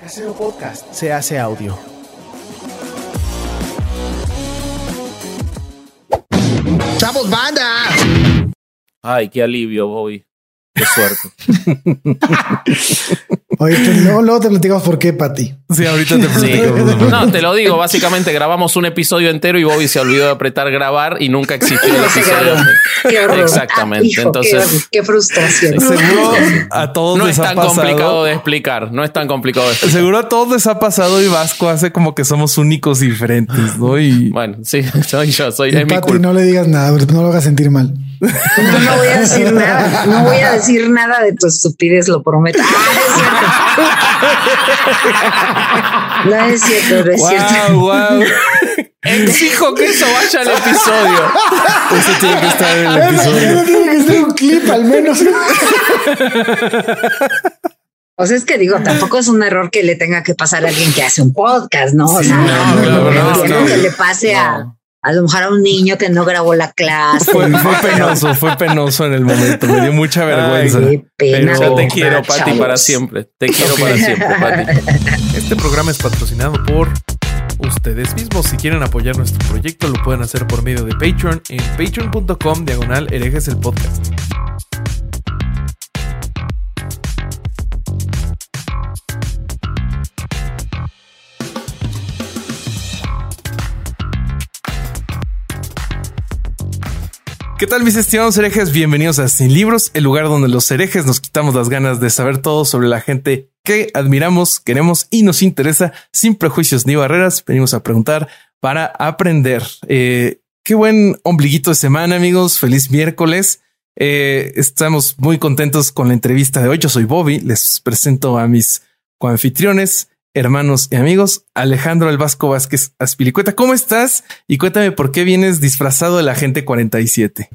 Casero Podcast se hace audio. ¡Chavos, banda! Ay, qué alivio, Bobby. Qué suerte. Oye, luego, luego te platicamos por qué, Pati. Sí, ahorita te Sí. No, te lo digo. Básicamente grabamos un episodio entero y Bobby se olvidó de apretar grabar y nunca existió el episodio. Exactamente. Ah, hijo, Entonces- qué, qué frustración. Seguro a todos No les es ha tan complicado de explicar. No es tan complicado de explicar. Seguro a todos les ha pasado y Vasco hace como que somos únicos y diferentes, ¿no? Y Bueno, sí, soy yo, soy Y mi Pati, culpa. no le digas nada, no lo hagas sentir mal. No, no voy a decir nada. No voy a decir nada de tu estupidez, lo prometo. Ah, no es cierto. No es cierto, no es cierto. wow, wow. Exijo que eso vaya al episodio. Eso tiene que estar en el Eso episodio. tiene que ser un clip, al menos. O sea, es que digo, tampoco es un error que le tenga que pasar a alguien que hace un podcast, ¿no? O sea, no, no, no, no, quiero no. que le pase a, No. A lo mejor a un niño que no grabó la clase. Fue, fue penoso, fue penoso en el momento. Me dio mucha vergüenza. Qué pena. Yo te quiero, Pati, para siempre. Te quiero para siempre, Pati. Este programa es patrocinado por ustedes mismos. Si quieren apoyar nuestro proyecto, lo pueden hacer por medio de Patreon en patreon.com diagonal herejes el podcast. ¿Qué tal mis estimados herejes? Bienvenidos a Sin Libros, el lugar donde los herejes nos quitamos las ganas de saber todo sobre la gente que admiramos, queremos y nos interesa sin prejuicios ni barreras. Venimos a preguntar para aprender. Eh, qué buen ombliguito de semana amigos, feliz miércoles. Eh, estamos muy contentos con la entrevista de hoy. Yo soy Bobby, les presento a mis coanfitriones, hermanos y amigos. Alejandro El Vasco Vázquez Aspilicueta, ¿cómo estás? Y cuéntame por qué vienes disfrazado de la gente 47,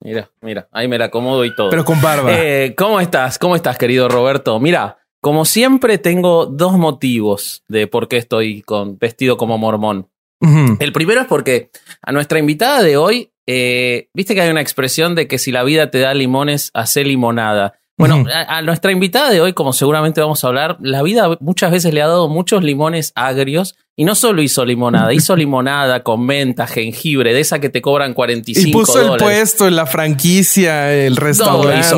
Mira, mira, ahí me la acomodo y todo. pero con barba. Eh, ¿Cómo estás? ¿Cómo estás, querido Roberto? Mira, como siempre tengo dos motivos de por qué estoy con, vestido como mormón. El primero es porque a nuestra invitada de hoy, eh, viste que hay una expresión de que si la vida te da limones, hace limonada. Bueno, a, a nuestra invitada de hoy, como seguramente vamos a hablar, la vida muchas veces le ha dado muchos limones agrios y no solo hizo limonada, hizo limonada con menta, jengibre, de esa que te cobran 45 Y puso el dólares. puesto en la franquicia, el Todo hizo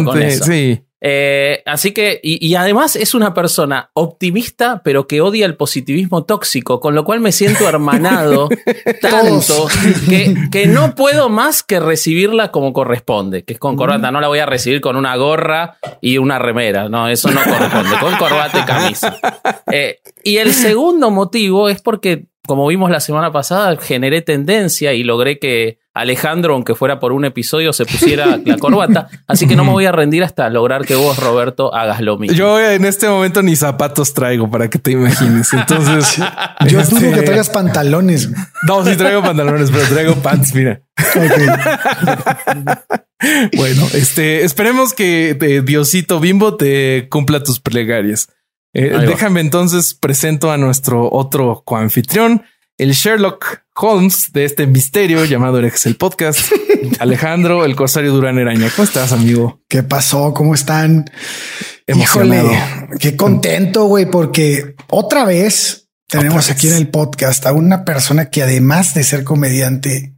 con restaurante. eso. Sí. Eh, así que, y, y además es una persona optimista, pero que odia el positivismo tóxico, con lo cual me siento hermanado tanto que, que no puedo más que recibirla como corresponde, que es con corbata. No la voy a recibir con una gorra y una remera. No, eso no corresponde. Con corbata y camisa. Eh, y el segundo motivo es porque, como vimos la semana pasada, generé tendencia y logré que Alejandro, aunque fuera por un episodio, se pusiera la corbata. Así que no me voy a rendir hasta lograr que vos, Roberto, hagas lo mismo. Yo en este momento ni zapatos traigo para que te imagines. Entonces, Yo este, dudo que traigas pantalones. No, sí traigo pantalones, pero traigo pants. Mira. Bueno, este esperemos que eh, Diosito Bimbo te cumpla tus plegarias. Eh, déjame entonces presento a nuestro otro coanfitrión, el Sherlock Holmes de este misterio llamado el Podcast, Alejandro el Corsario Durán Eraña. ¿Cómo estás, amigo? ¿Qué pasó? ¿Cómo están? Emocionado. Híjole, qué contento, güey, porque otra vez tenemos Otra aquí en el podcast a una persona que además de ser comediante,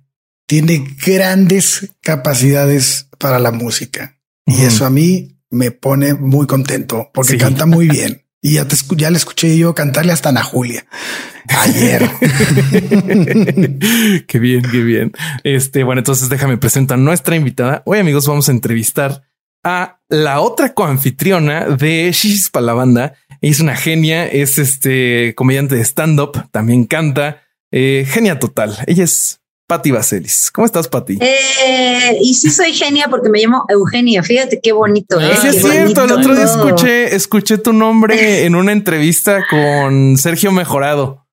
tiene grandes capacidades para la música. Y eso a mí me pone muy contento porque Sí. canta muy bien. Y ya, te ya le escuché yo cantarle hasta Ana Julia ayer. qué bien, qué bien. Este, bueno, entonces déjame presentar a nuestra invitada. Hoy, amigos, vamos a entrevistar a la otra coanfitriona de Shishis para la banda. Es una genia, es este comediante de stand-up, también canta. Eh, genia total. Ella es Patti Vaselis. ¿Cómo estás, Patti? Eh, y sí soy genia porque me llamo Eugenia. Fíjate qué bonito. ¿eh? Ah, Sí, es cierto. El otro día escuché, escuché tu nombre en una entrevista con Sergio Mejorado.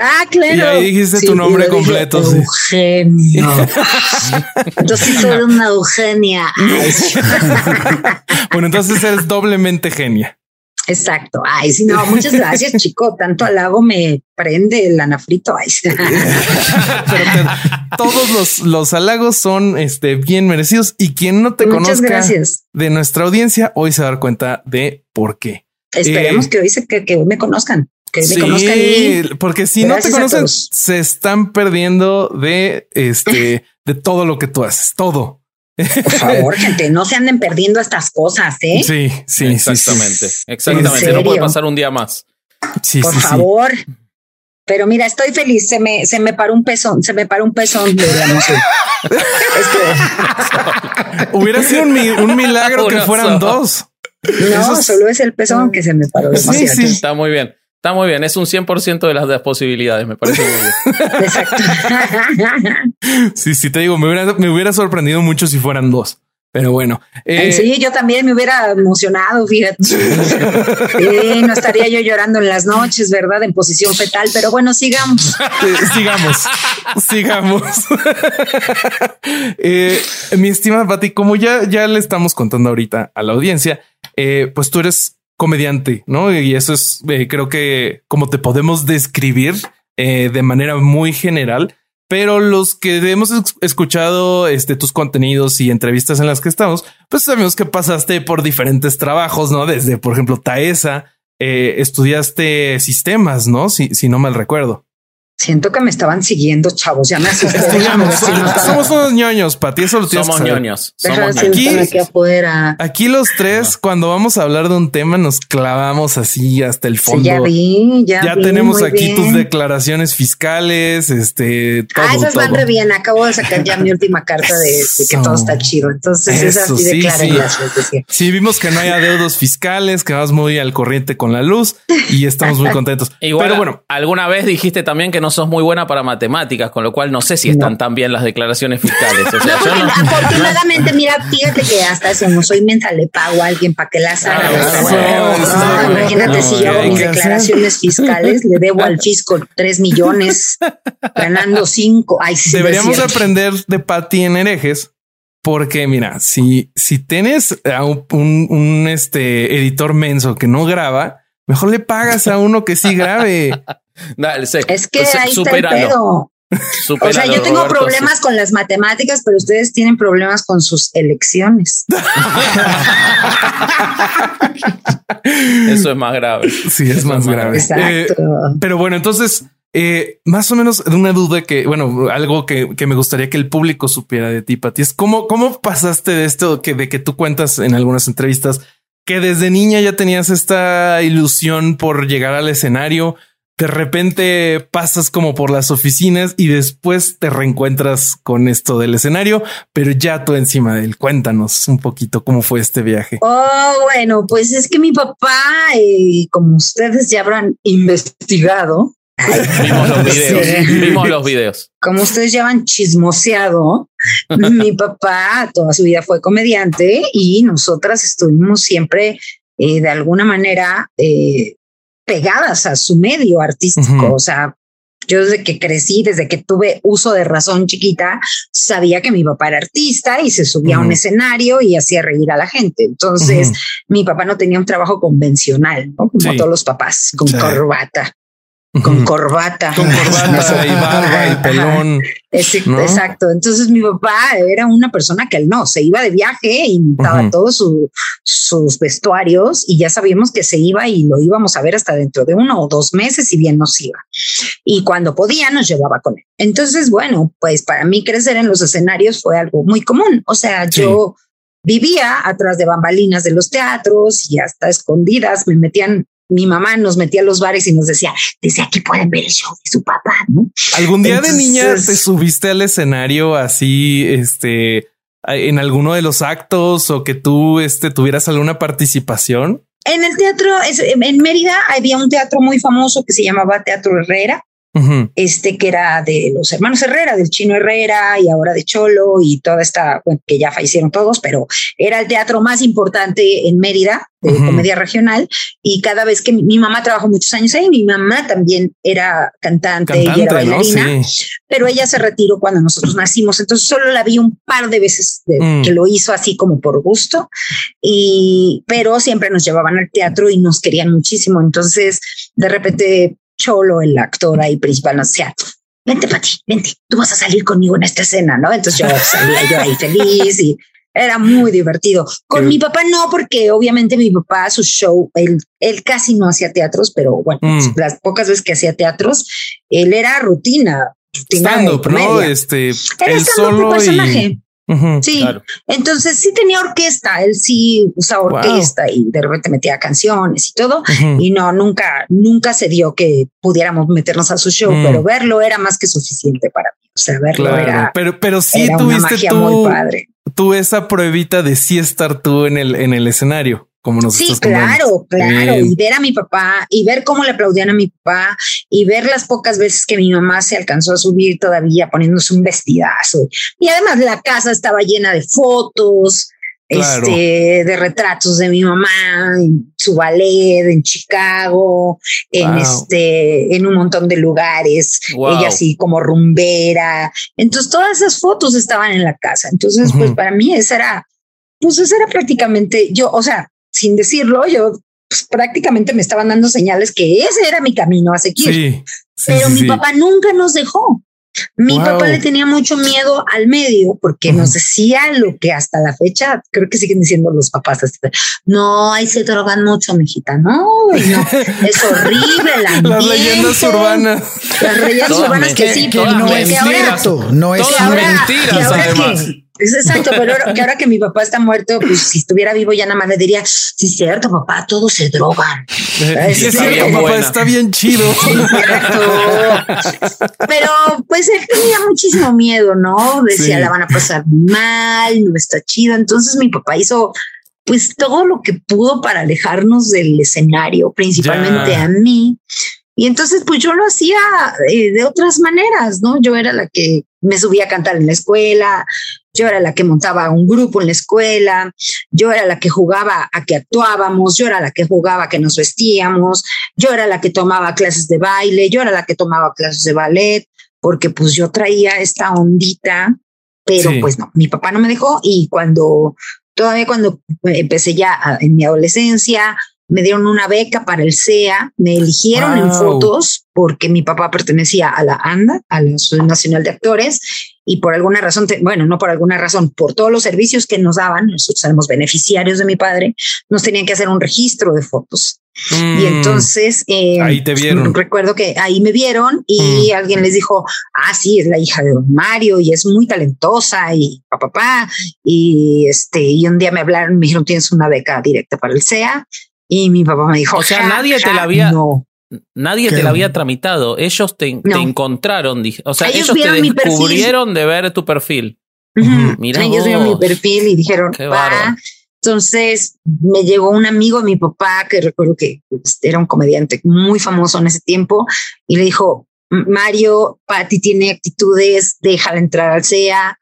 Ah, claro. Y ahí dijiste tu nombre yo completo, sí. Eugenio. Yo sí soy una Eugenia. Bueno, entonces eres doblemente genia. Exacto. Ay, sí, no, muchas gracias, chico. Tanto halago me prende el anafrito. Ay, sí. Pero te- todos los, los halagos son este, bien merecidos y quien no te Muchas conozca gracias. de nuestra audiencia hoy se va a dar cuenta de por qué. Esperemos que hoy se, que, que hoy me conozcan. Que me Sí, conozcan y porque si no te conocen, se están perdiendo de este, de todo lo que tú haces, todo. Por favor, gente, no se anden perdiendo estas cosas, ¿eh? Sí, sí. Exactamente, exactamente. ¿En No puede pasar un día más. Sí, por sí, sí. favor. Pero mira, estoy feliz. Se me, se me paró un pezón, se me paró un pezón de la emoción. Es Hubiera sido un, mi- un milagro que fueran dos. no, Eso es- solo es el pezón que se me paró. Sí, sí. Está muy bien. Está muy bien. Es un 100% de las, de las posibilidades. Me parece muy bien. Exacto. Sí, sí, te digo, me hubiera, me hubiera sorprendido mucho si fueran dos. Pero bueno, eh, sí, yo también me hubiera emocionado, fíjate. Sí, no estaría yo llorando en las noches, ¿verdad? En posición fetal, pero bueno, sigamos. eh, sigamos, sigamos. Eh, mi estimada Pati, como ya, ya le estamos contando ahorita a la audiencia, eh, pues tú eres comediante, ¿no? Y eso es, eh, creo que como te podemos describir eh, de manera muy general, pero los que hemos es- escuchado este, tus contenidos y entrevistas en las que estamos, pues sabemos que pasaste por diferentes trabajos, ¿no? Desde, por ejemplo, Taesa, eh, estudiaste sistemas, ¿no? Si, si no mal recuerdo. Siento que me estaban siguiendo, chavos. Ya me asusté. Somos unos ñoños, Pati, eso lo tienes Somos que saber. ñoños. Somos Aquí- aquí afuera. Aquí los tres, cuando vamos a hablar de un tema, nos clavamos así hasta el Sí, fondo. ya vi, ya, Ya vi, tenemos aquí bien. tus declaraciones fiscales, este, todo, Ah, esas van re bien. Acabo de sacar ya mi última carta de, de que todo está chido. Entonces, es Eso, así de sí, sí. Sí, vimos que no hay adeudos fiscales, que vas muy al corriente con la luz y estamos muy contentos. Igual, Pero bueno, alguna vez dijiste también que no sos muy buena para matemáticas, con lo cual no sé si están tan bien las declaraciones fiscales. O sea, yo no- Afortunadamente, mira, fíjate que hasta eso no soy mensa, le pago a alguien para que las haga. Ah, No, no, que- imagínate no, si yo hago mis hacer. declaraciones fiscales, le debo al fisco tres millones, ganando cinco. Ay, sí, deberíamos aprender de Patty en herejes. Porque mira, si, si tienes a un, un- un, este editor menso que no graba, mejor le pagas a uno que sí grabe. Dale, sé. Es que Pues, ahí está el pedo. O sea, yo tengo Roberto, problemas con las matemáticas, pero ustedes tienen problemas con sus elecciones. Eso es más grave. Sí, es más grave. Eh, Exacto. pero bueno, entonces, eh, más o menos de una duda que, bueno, algo que, que me gustaría que el público supiera de ti, Pati, es cómo, cómo pasaste de esto que de que tú cuentas en algunas entrevistas que desde niña ya tenías esta ilusión por llegar al escenario. De repente pasas como por las oficinas y después te reencuentras con esto del escenario, pero ya tú encima de él. Cuéntanos un poquito cómo fue este viaje. Oh, bueno, pues es que mi papá, eh, como ustedes ya habrán investigado, Vimos los videos. Sí. Vimos los videos. como ustedes ya han chismoseado, mi papá toda su vida fue comediante y nosotras estuvimos siempre eh, de alguna manera eh, pegadas a su medio artístico. O sea, yo desde que crecí, desde que tuve uso de razón chiquita, sabía que mi papá era artista y se subía a un escenario y hacía reír a la gente. Entonces, mi papá no tenía un trabajo convencional, ¿no? como Sí. todos los papás, con Sí. corbata, con corbata. Con corbata y barba y pelón. Es- ¿no? Exacto. Entonces mi papá era una persona que él no, se iba de viaje y montaba Ujú. todos su- sus vestuarios y ya sabíamos que se iba y lo íbamos a ver hasta dentro de uno o dos meses y bien nos iba. Y cuando podía nos llevaba con él. Entonces, bueno, pues para mí crecer en los escenarios fue algo muy común. O sea, Sí. yo vivía atrás de bambalinas de los teatros y hasta escondidas me metían. Mi mamá nos metía a los bares y nos decía, desde aquí pueden ver el show de su papá, ¿no? ¿Algún día de niña te subiste al escenario así, este, en alguno de los actos o que tú, este, tuvieras alguna participación? En el teatro, en Mérida había un teatro muy famoso que se llamaba Teatro Herrera, Este que era de los hermanos Herrera, del Chino Herrera y ahora de Cholo y toda esta, bueno, que ya fallecieron todos, pero era el teatro más importante en Mérida de comedia regional y cada vez que mi, mi mamá trabajó muchos años ahí, mi mamá también era cantante, y era bailarina, Sí. pero ella se retiró cuando nosotros nacimos, entonces solo la vi un par de veces de- Mm. que lo hizo así como por gusto, y pero siempre nos llevaban al teatro y nos querían muchísimo, entonces de repente Cholo, el actor ahí principal, nos decía, vente Pati, vente, tú vas a salir conmigo en esta escena, ¿no? Entonces yo salía yo ahí feliz y Era muy divertido. Con mi papá no, porque obviamente mi papá, su show, él, él casi no hacía teatros, pero bueno, Mm. las pocas veces que hacía teatros, él era rutina. rutina Stand-up, ¿no? Este, Era stand-up solo y... Sí, Claro. entonces sí tenía orquesta, él sí usaba Wow. orquesta y de repente metía canciones y todo. Y no, nunca, nunca se dio que pudiéramos meternos a su show, Mm. pero verlo era más que suficiente para mí. O sea, verlo Claro, era, pero, pero sí era tuviste tú, muy padre. tú esa pruebita de sí estar tú en el, en el escenario, como nos Sí, claro, claro. Bien. Y ver a mi papá y ver cómo le aplaudían a mi papá y ver las pocas veces que mi mamá se alcanzó a subir todavía poniéndose un vestidazo. Y además la casa estaba llena de fotos, Claro. este, de retratos de mi mamá en su ballet en Chicago, en Wow. este, en un montón de lugares. Wow. Ella así como rumbera. Entonces todas esas fotos estaban en la casa. Entonces, pues Ujú. para mí esa era, pues esa era prácticamente yo, o sea, sin decirlo, yo pues, prácticamente me estaban dando señales que ese era mi camino a seguir. Sí, sí, Pero sí, mi sí. papá nunca nos dejó. Mi Wow. papá le tenía mucho miedo al medio porque nos Ujú. decía lo que hasta la fecha creo que siguen diciendo los papás. No, ahí se drogan mucho, mijita. No, no, es horrible. el Las leyendas ambiente". urbanas. Las leyendas urbanas que sí, Que no que es ahora- cierto, no es Todas que ahora- cierto. mentiras, que ahora además. que- exacto, pero ahora- que ahora que mi papá está muerto, pues si estuviera vivo ya nada más le diría, sí, es cierto, papá, todos se drogan. Es está cierto, bien papá, buena. está bien chido. Pero pues él tenía muchísimo miedo, ¿no? Decía, Sí. la van a pasar mal, no está chido. Entonces mi papá hizo pues todo lo que pudo para alejarnos del escenario, principalmente Ya. a mí. Y entonces pues yo lo hacía eh, de otras maneras, ¿no? Yo era la que me subía a cantar en la escuela, yo era la que montaba un grupo en la escuela, yo era la que jugaba a que actuábamos, yo era la que jugaba a que nos vestíamos, yo era la que tomaba clases de baile, yo era la que tomaba clases de ballet, porque pues yo traía esta ondita, pero Sí. pues no, mi papá no me dejó y cuando, todavía cuando empecé ya a- en mi adolescencia, me dieron una beca para el CEA, me eligieron en fotos porque mi papá pertenecía a la ANDA, a la Asociación Nacional de Actores, y por alguna razón, te- bueno, no por alguna razón, por todos los servicios que nos daban, nosotros éramos beneficiarios de mi padre, nos tenían que hacer un registro de fotos. Y Mm, entonces eh, Ahí te vieron. Recuerdo que ahí me vieron y alguien les dijo, ah, sí, es la hija de don Mario y es muy talentosa y papá, papá. Y este, y un día me hablaron, me dijeron, tienes una beca directa para el CEA. Y mi papá me dijo, O sea, "Ja, nadie te la había- No, Nadie ¿Qué? te la había tramitado. Ellos te, encontraron. O sea, Ellos ellos, te vieron mi perfil. descubrieron de ver tu perfil. Ujú. Mirá Ellos vieron mi perfil y dijeron, va. Entonces me llegó un amigo de mi papá que recuerdo que pues, era un comediante muy famoso en ese tiempo y le dijo, Mario, Patti tiene actitudes, déjala entrar al CEA.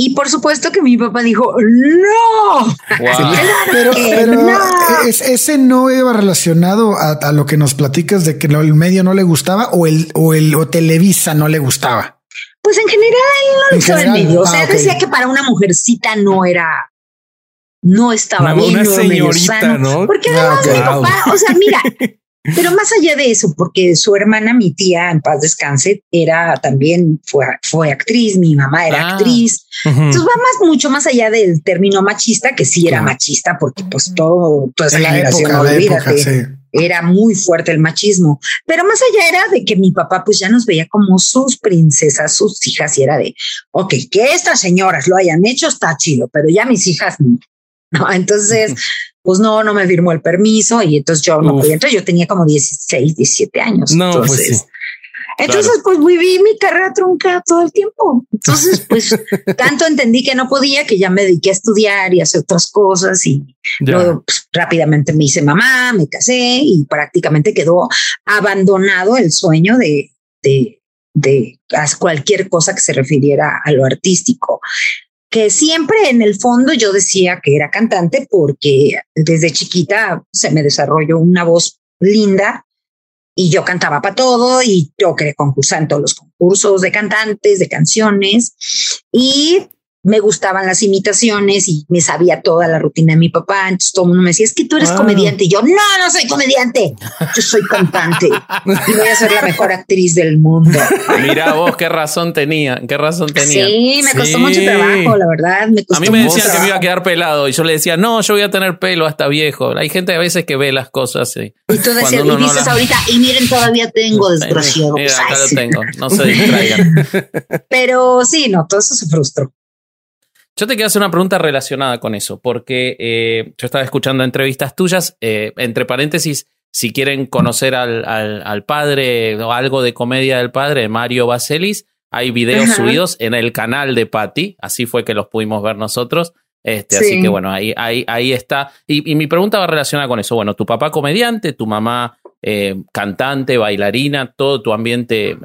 Y por supuesto que mi papá dijo, no, Wow. claro Pero, que pero no. es- ese no iba relacionado a, a lo que nos platicas de que el medio no le gustaba o el o el o Televisa no le gustaba. Pues en general no le gustaba el medio. O ah, sea, ok. decía que para una mujercita no era, no estaba Una, bien. una no era medio señorita, sano. ¿no? Porque Ah, además mi papá, o sea, mira, pero más allá de eso, porque su hermana, mi tía, en paz descanse, era también, fue, fue actriz, mi mamá era Ah. actriz. Ujú. Entonces va más, mucho más allá del término machista, que sí era machista, porque pues todo, toda esa generación, época, olvídate, época, sí. era muy fuerte el machismo. Pero más allá era de que mi papá pues ya nos veía como sus princesas, sus hijas, y era de, ok, que estas señoras lo hayan hecho está chido, pero ya mis hijas no. ¿no? Entonces, pues no, no me firmó el permiso y entonces yo no Uf. podía. Entonces yo tenía como 16, 17 años. No, pues entonces, sí. entonces, pues viví mi carrera trunca todo el tiempo. Entonces, pues tanto entendí que no podía que ya me dediqué a estudiar y a hacer otras cosas y Ya. luego pues, rápidamente me hice mamá, me casé y prácticamente quedó abandonado el sueño de, de, de hacer cualquier cosa que se refiriera a lo artístico. Que siempre en el fondo yo decía que era cantante porque desde chiquita se me desarrolló una voz linda y yo cantaba para todo y yo quería concursar en todos los concursos de cantantes, de canciones y me gustaban las imitaciones y me sabía toda la rutina de mi papá. Entonces todo el mundo me decía, es que tú eres Ah. comediante. Y yo, no, no soy comediante. Yo soy cantante y voy a ser la mejor actriz del mundo. Mira vos, qué razón tenía, qué razón tenía. Sí, me costó Sí. mucho trabajo, la verdad. Me A mí me decían que me iba a quedar pelado y yo le decía, no, yo voy a tener pelo hasta viejo. Hay gente a veces que ve las cosas y, Y tú decías, y no dices la- ahorita, y miren, todavía tengo, desgraciado. Mira, acá lo tengo, no se distraigan. Pero sí, no, todo eso se frustró. Yo te quiero hacer una pregunta relacionada con eso, porque eh, yo estaba escuchando entrevistas tuyas, eh, entre paréntesis, si quieren conocer al, al- al padre o algo de comedia del padre, Mario Baselis, hay videos Ajá. subidos en el canal de Patty, así fue que los pudimos ver nosotros. Este, Así Sí. que bueno, ahí, ahí, ahí está. Y, y mi pregunta va relacionada con eso. Bueno, tu papá comediante, tu mamá eh, cantante, bailarina, todo tu ambiente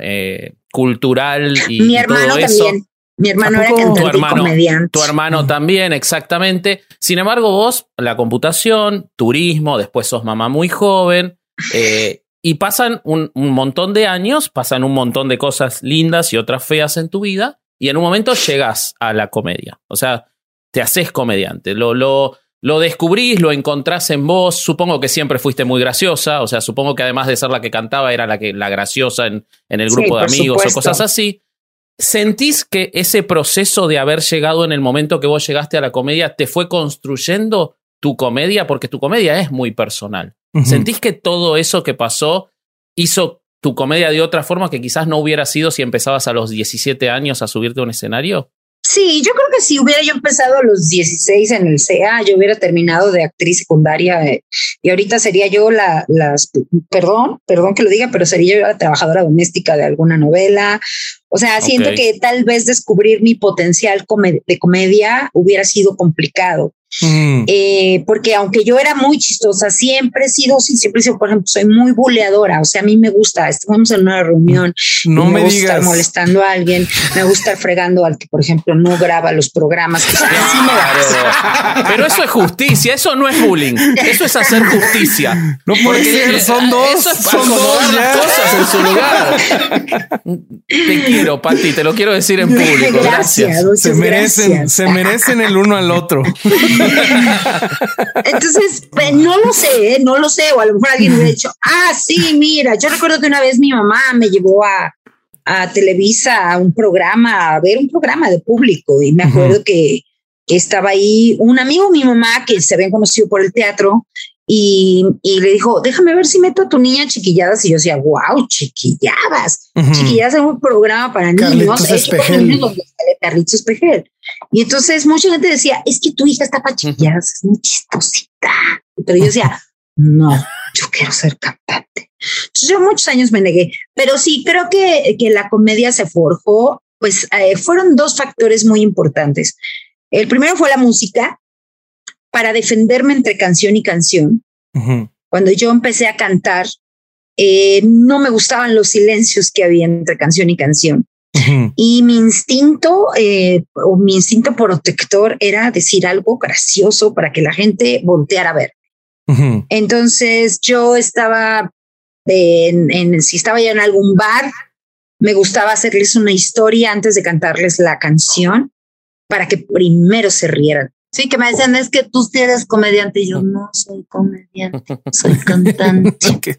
cultural y, Mi y hermano todo eso. también. Mi hermano ¿A era cantante Tu hermano- y comediante. Tu hermano también, exactamente. Sin embargo, vos, la computación, turismo, después sos mamá muy joven, eh, y pasan un, un montón de años, pasan un montón de cosas lindas y otras feas en tu vida, y en un momento llegas a la comedia. O sea, te haces comediante. Lo, lo, lo descubrís, lo encontrás en vos. Supongo que siempre fuiste muy graciosa. O sea, supongo que además de ser la que cantaba, era la, que, la graciosa en, en el Sí, grupo de amigos supuesto. o cosas así. ¿Sentís que ese proceso de haber llegado en el momento que vos llegaste a la comedia te fue construyendo tu comedia? Porque tu comedia es muy personal. ¿Sentís que todo eso que pasó hizo tu comedia de otra forma que quizás no hubiera sido si empezabas a los 17 años a subirte a un escenario? Sí, yo creo que si hubiera yo empezado a los 16 en el CA, yo hubiera terminado de actriz secundaria eh, y ahorita sería yo la, las, perdón, perdón que lo diga, pero sería yo la trabajadora doméstica de alguna novela. O sea, siento que tal vez descubrir mi potencial come- de comedia hubiera sido complicado. Mm. Eh, porque aunque yo era muy chistosa, siempre he sido, sí, siempre he sido, por ejemplo, soy muy buleadora, o sea, a mí me gusta, estamos en una reunión, No y me gusta estar molestando a alguien, me gusta estar fregando al que, por ejemplo, no graba los programas. Me. Claro. Pero eso es justicia, eso no es bullying. Eso es hacer justicia. No puede Porque, ser, son dos, Eso es son dos ya. cosas en su lugar. Te quiero, Pati, te lo quiero decir en público. Gracias. Se merecen, gracias. se merecen el uno al otro. Entonces, pues, no lo sé, ¿eh? no lo sé. O a lo mejor alguien hubiera dicho, ah, sí, mira, yo recuerdo que una vez mi mamá me llevó a, a Televisa a un programa, a ver un programa de público. Y me acuerdo que, que estaba ahí un amigo de mi mamá que se habían conocido por el teatro y, y le dijo, déjame ver si meto a tu niña chiquilladas. Y yo decía, wow, chiquilladas. Ujú. Chiquilladas era un programa para Carlitos niños, Espejel. niños Carlitos Espejel. Y entonces mucha gente decía, es que tu hija está para chiquilladas, es muy chistosita. Pero yo decía, no, yo quiero ser cantante. Entonces yo muchos años me negué, pero sí creo que, que la comedia se forjó, pues eh, fueron dos factores muy importantes. El primero fue la música, para defenderme entre canción y canción cuando yo empecé a cantar, eh, no me gustaban los silencios que había entre canción y canción. Y mi instinto eh, o mi instinto protector era decir algo gracioso para que la gente volteara a ver. Entonces yo estaba en, en- si estaba ya en algún bar, me gustaba hacerles una historia antes de cantarles la canción para que primero se rieran. Sí, que me decían, es que tú sí eres comediante. Y yo no soy comediante, soy cantante. Que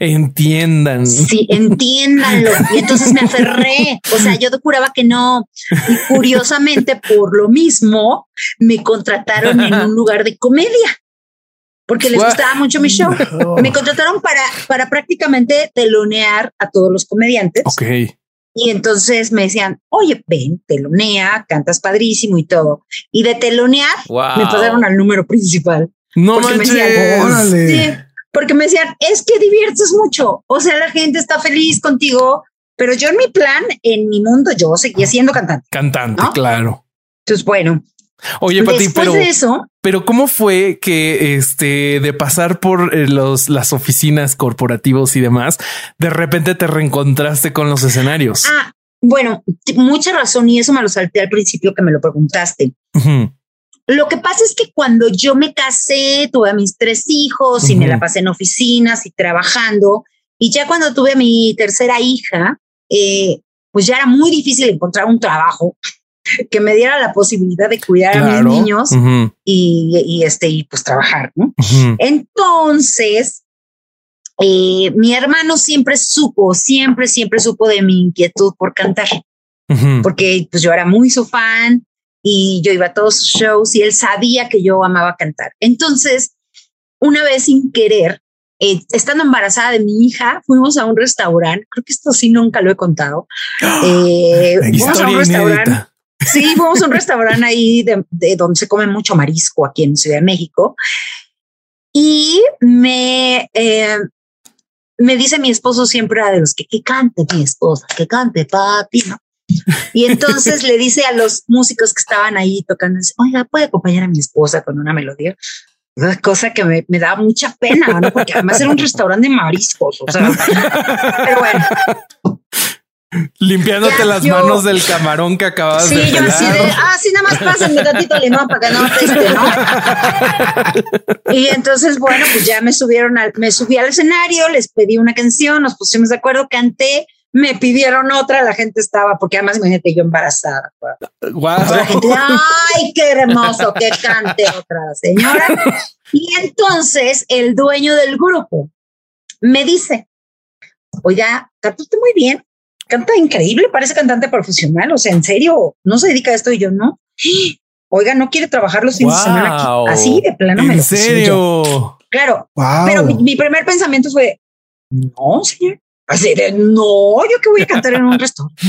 entiendan. Sí, entiéndanlo. Y entonces me aferré. O sea, yo juraba que no. Y curiosamente, por lo mismo, me contrataron en un lugar de comedia porque les gustaba mucho mi show. Me contrataron para, para prácticamente telonear a todos los comediantes. Ok. Y entonces me decían, oye, ven, telonea, cantas padrísimo y todo. Y de telonear Wow. me pasaron al número principal. No Porque me decían, Órale. Sí, porque me decían, es que diviertes mucho. O sea, la gente está feliz contigo. Pero yo en mi plan, en mi mundo, yo seguía siendo cantante. Cantante, ¿No? claro. Entonces, bueno, Oye, Pati, después pero, de eso, pero ¿cómo fue que este de pasar por eh, los, las oficinas corporativos y demás, de repente te reencontraste con los escenarios? ah, bueno, mucha razón y eso me lo salté al principio que me lo preguntaste. Lo que pasa es que cuando yo me casé, tuve a mis tres hijos y me la pasé en oficinas y trabajando. Y ya cuando tuve a mi tercera hija, eh, pues ya era muy difícil encontrar un trabajo que me diera la posibilidad de cuidar a mis niños y, este, y pues trabajar, ¿no? Entonces, eh, mi hermano siempre supo, siempre, siempre supo de mi inquietud por cantar, porque pues yo era muy su fan y yo iba a todos sus shows y él sabía que yo amaba cantar. Entonces, una vez sin querer, eh, estando embarazada de mi hija, fuimos a un restaurante, creo que esto sí nunca lo he contado. Eh, fuimos a un restaurante. Sí, fuimos a un restaurante ahí de, donde se come mucho marisco aquí en Ciudad de México. Y me, eh, me dice mi esposo siempre a de los que, que cante mi esposa, que cante papi, ¿no? Y entonces le dice a los músicos que estaban ahí tocando, oiga, ¿puede acompañar a mi esposa con una melodía? Cosa que me, me da mucha pena, ¿no? Porque además era un restaurante de mariscos, o sea, pero bueno. Limpiándote las manos del camarón que acabas de Sí, yo así de, ah, sí, nada más pásenme tantito limón para que no apeste, ¿no? y entonces, bueno, pues ya me subieron al, me subí al escenario, les pedí una canción, nos pusimos de acuerdo, canté, me pidieron otra, la gente estaba, porque además imagínate yo embarazada. Wow. La gente, ay, qué hermoso, que cante otra señora. Y entonces el dueño del grupo me dice, oiga, cantaste muy bien, canta increíble, parece cantante profesional, o sea, en serio, no se dedica a esto y yo no. Oiga, no quiere trabajar los fines de semana aquí. Así de plano me lo serio? Claro, pero mi, mi primer pensamiento fue, no, señor, Así de, no, yo que voy a cantar en un restaurante.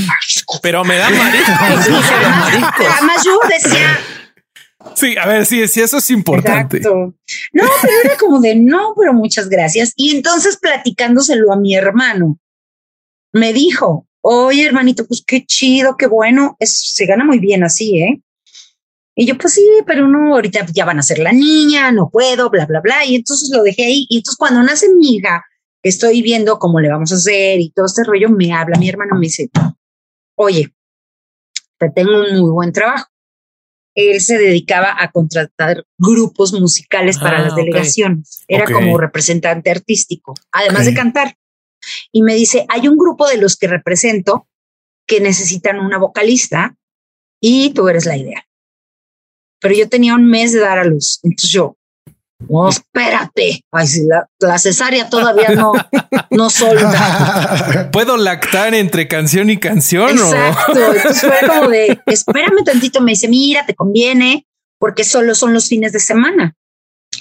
Pero me da mariscos. Además, yo decía. Sí, a ver, sí, sí, eso es importante. No, pero era como de no, pero muchas gracias. Y entonces platicándoselo a mi hermano, me dijo, oye, hermanito, pues qué chido, qué bueno, es, se gana muy bien así, ¿eh? Y yo, pues sí, pero no, ahorita ya van a ser la niña, no puedo, bla, bla, bla. Y entonces lo dejé ahí. Y entonces cuando nace mi hija, estoy viendo cómo le vamos a hacer y todo este rollo, me habla mi hermano, me dice, oye, te tengo un muy buen trabajo. Él se dedicaba a contratar grupos musicales para las ah, delegaciones. Era como representante artístico, además de cantar. Y me dice, hay un grupo de los que represento que necesitan una vocalista y tú eres la idea. Pero yo tenía un mes de dar a luz. Entonces yo, no, espérate. Ay, si la, cesárea todavía no, no solda. ¿Puedo lactar entre canción y canción? Exacto. Entonces fue como de, espérame tantito. Me dice, mira, te conviene porque solo son los fines de semana.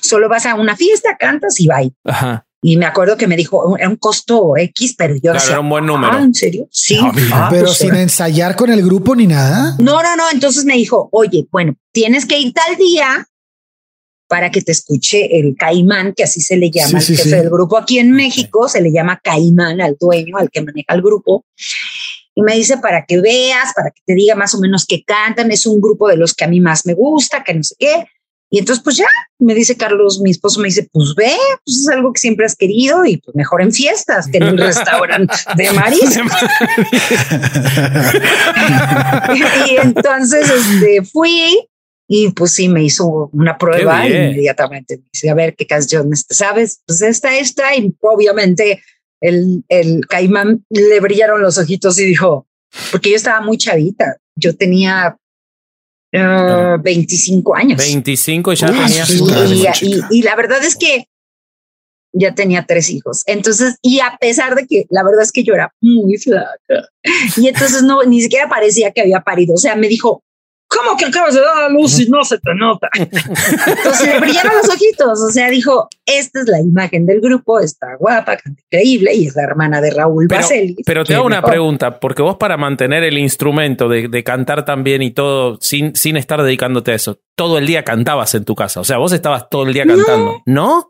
Solo vas a una fiesta, cantas y bye. Ajá. Y me acuerdo que me dijo, era un costo X, pero yo claro, era un buen número. Ah, ¿en serio? Sí. Ah, pero pues sin ensayar con el grupo ni nada. No, no, no. Entonces me dijo, oye, bueno, tienes que ir tal día para que te escuche el caimán, que así se le llama el jefe del grupo aquí en México, se le llama caimán al dueño, al que maneja el grupo. Y me dice para que veas, para que te diga más o menos que cantan, es un grupo de los que a mí más me gusta, que no sé qué. Y entonces, pues ya, me dice Carlos, mi esposo me dice, pues ve, pues es algo que siempre has querido y pues mejor en fiestas que en un restaurante de marisco. y entonces este, fui y pues sí, me hizo una prueba inmediatamente. Me dice, a ver qué canción sabes, pues esta, esta, y obviamente el, el caimán le brillaron los ojitos y dijo, porque yo estaba muy chavita, yo tenía 25 ah, años. 25 y ya tenía y, y, la verdad es que ya tenía tres hijos. Entonces, y a pesar de que la verdad es que yo era muy flaca y entonces no, ni siquiera parecía que había parido. O sea, me dijo, ¿Cómo que acabas de dar a luz y no se te nota? Entonces le brillaron los ojitos. O sea, dijo: Esta es la imagen del grupo, está guapa, increíble y es la hermana de Raúl pero, Baselis. Pero te hago una pregunta, porque vos para mantener el instrumento de, cantar también y todo, sin, sin estar dedicándote a eso, todo el día cantabas en tu casa. O sea, vos estabas todo el día cantando, ¿no?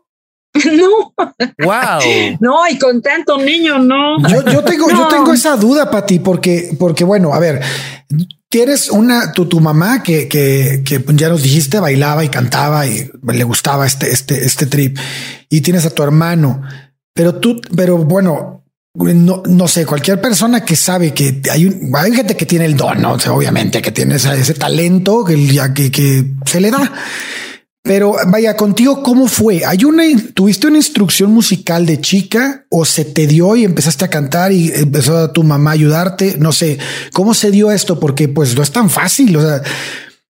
No. Wow. No, y con tanto niño, no. Yo, tengo, yo tengo esa duda, para ti, porque, porque, bueno, a ver, tienes una, tu, tu mamá que, que, que, ya nos dijiste bailaba y cantaba y le gustaba este, este, este trip y tienes a tu hermano, pero tú, pero bueno, no, no sé, cualquier persona que sabe que hay, un, hay gente que tiene el don, ¿no? obviamente que tiene ese, ese talento que, que, que se le da. Pero vaya, contigo, ¿cómo fue? ¿Hay una, tuviste una instrucción musical de chica o se te dio y empezaste a cantar y empezó a tu mamá a ayudarte? No sé, ¿cómo se dio esto? Porque pues no es tan fácil. O sea,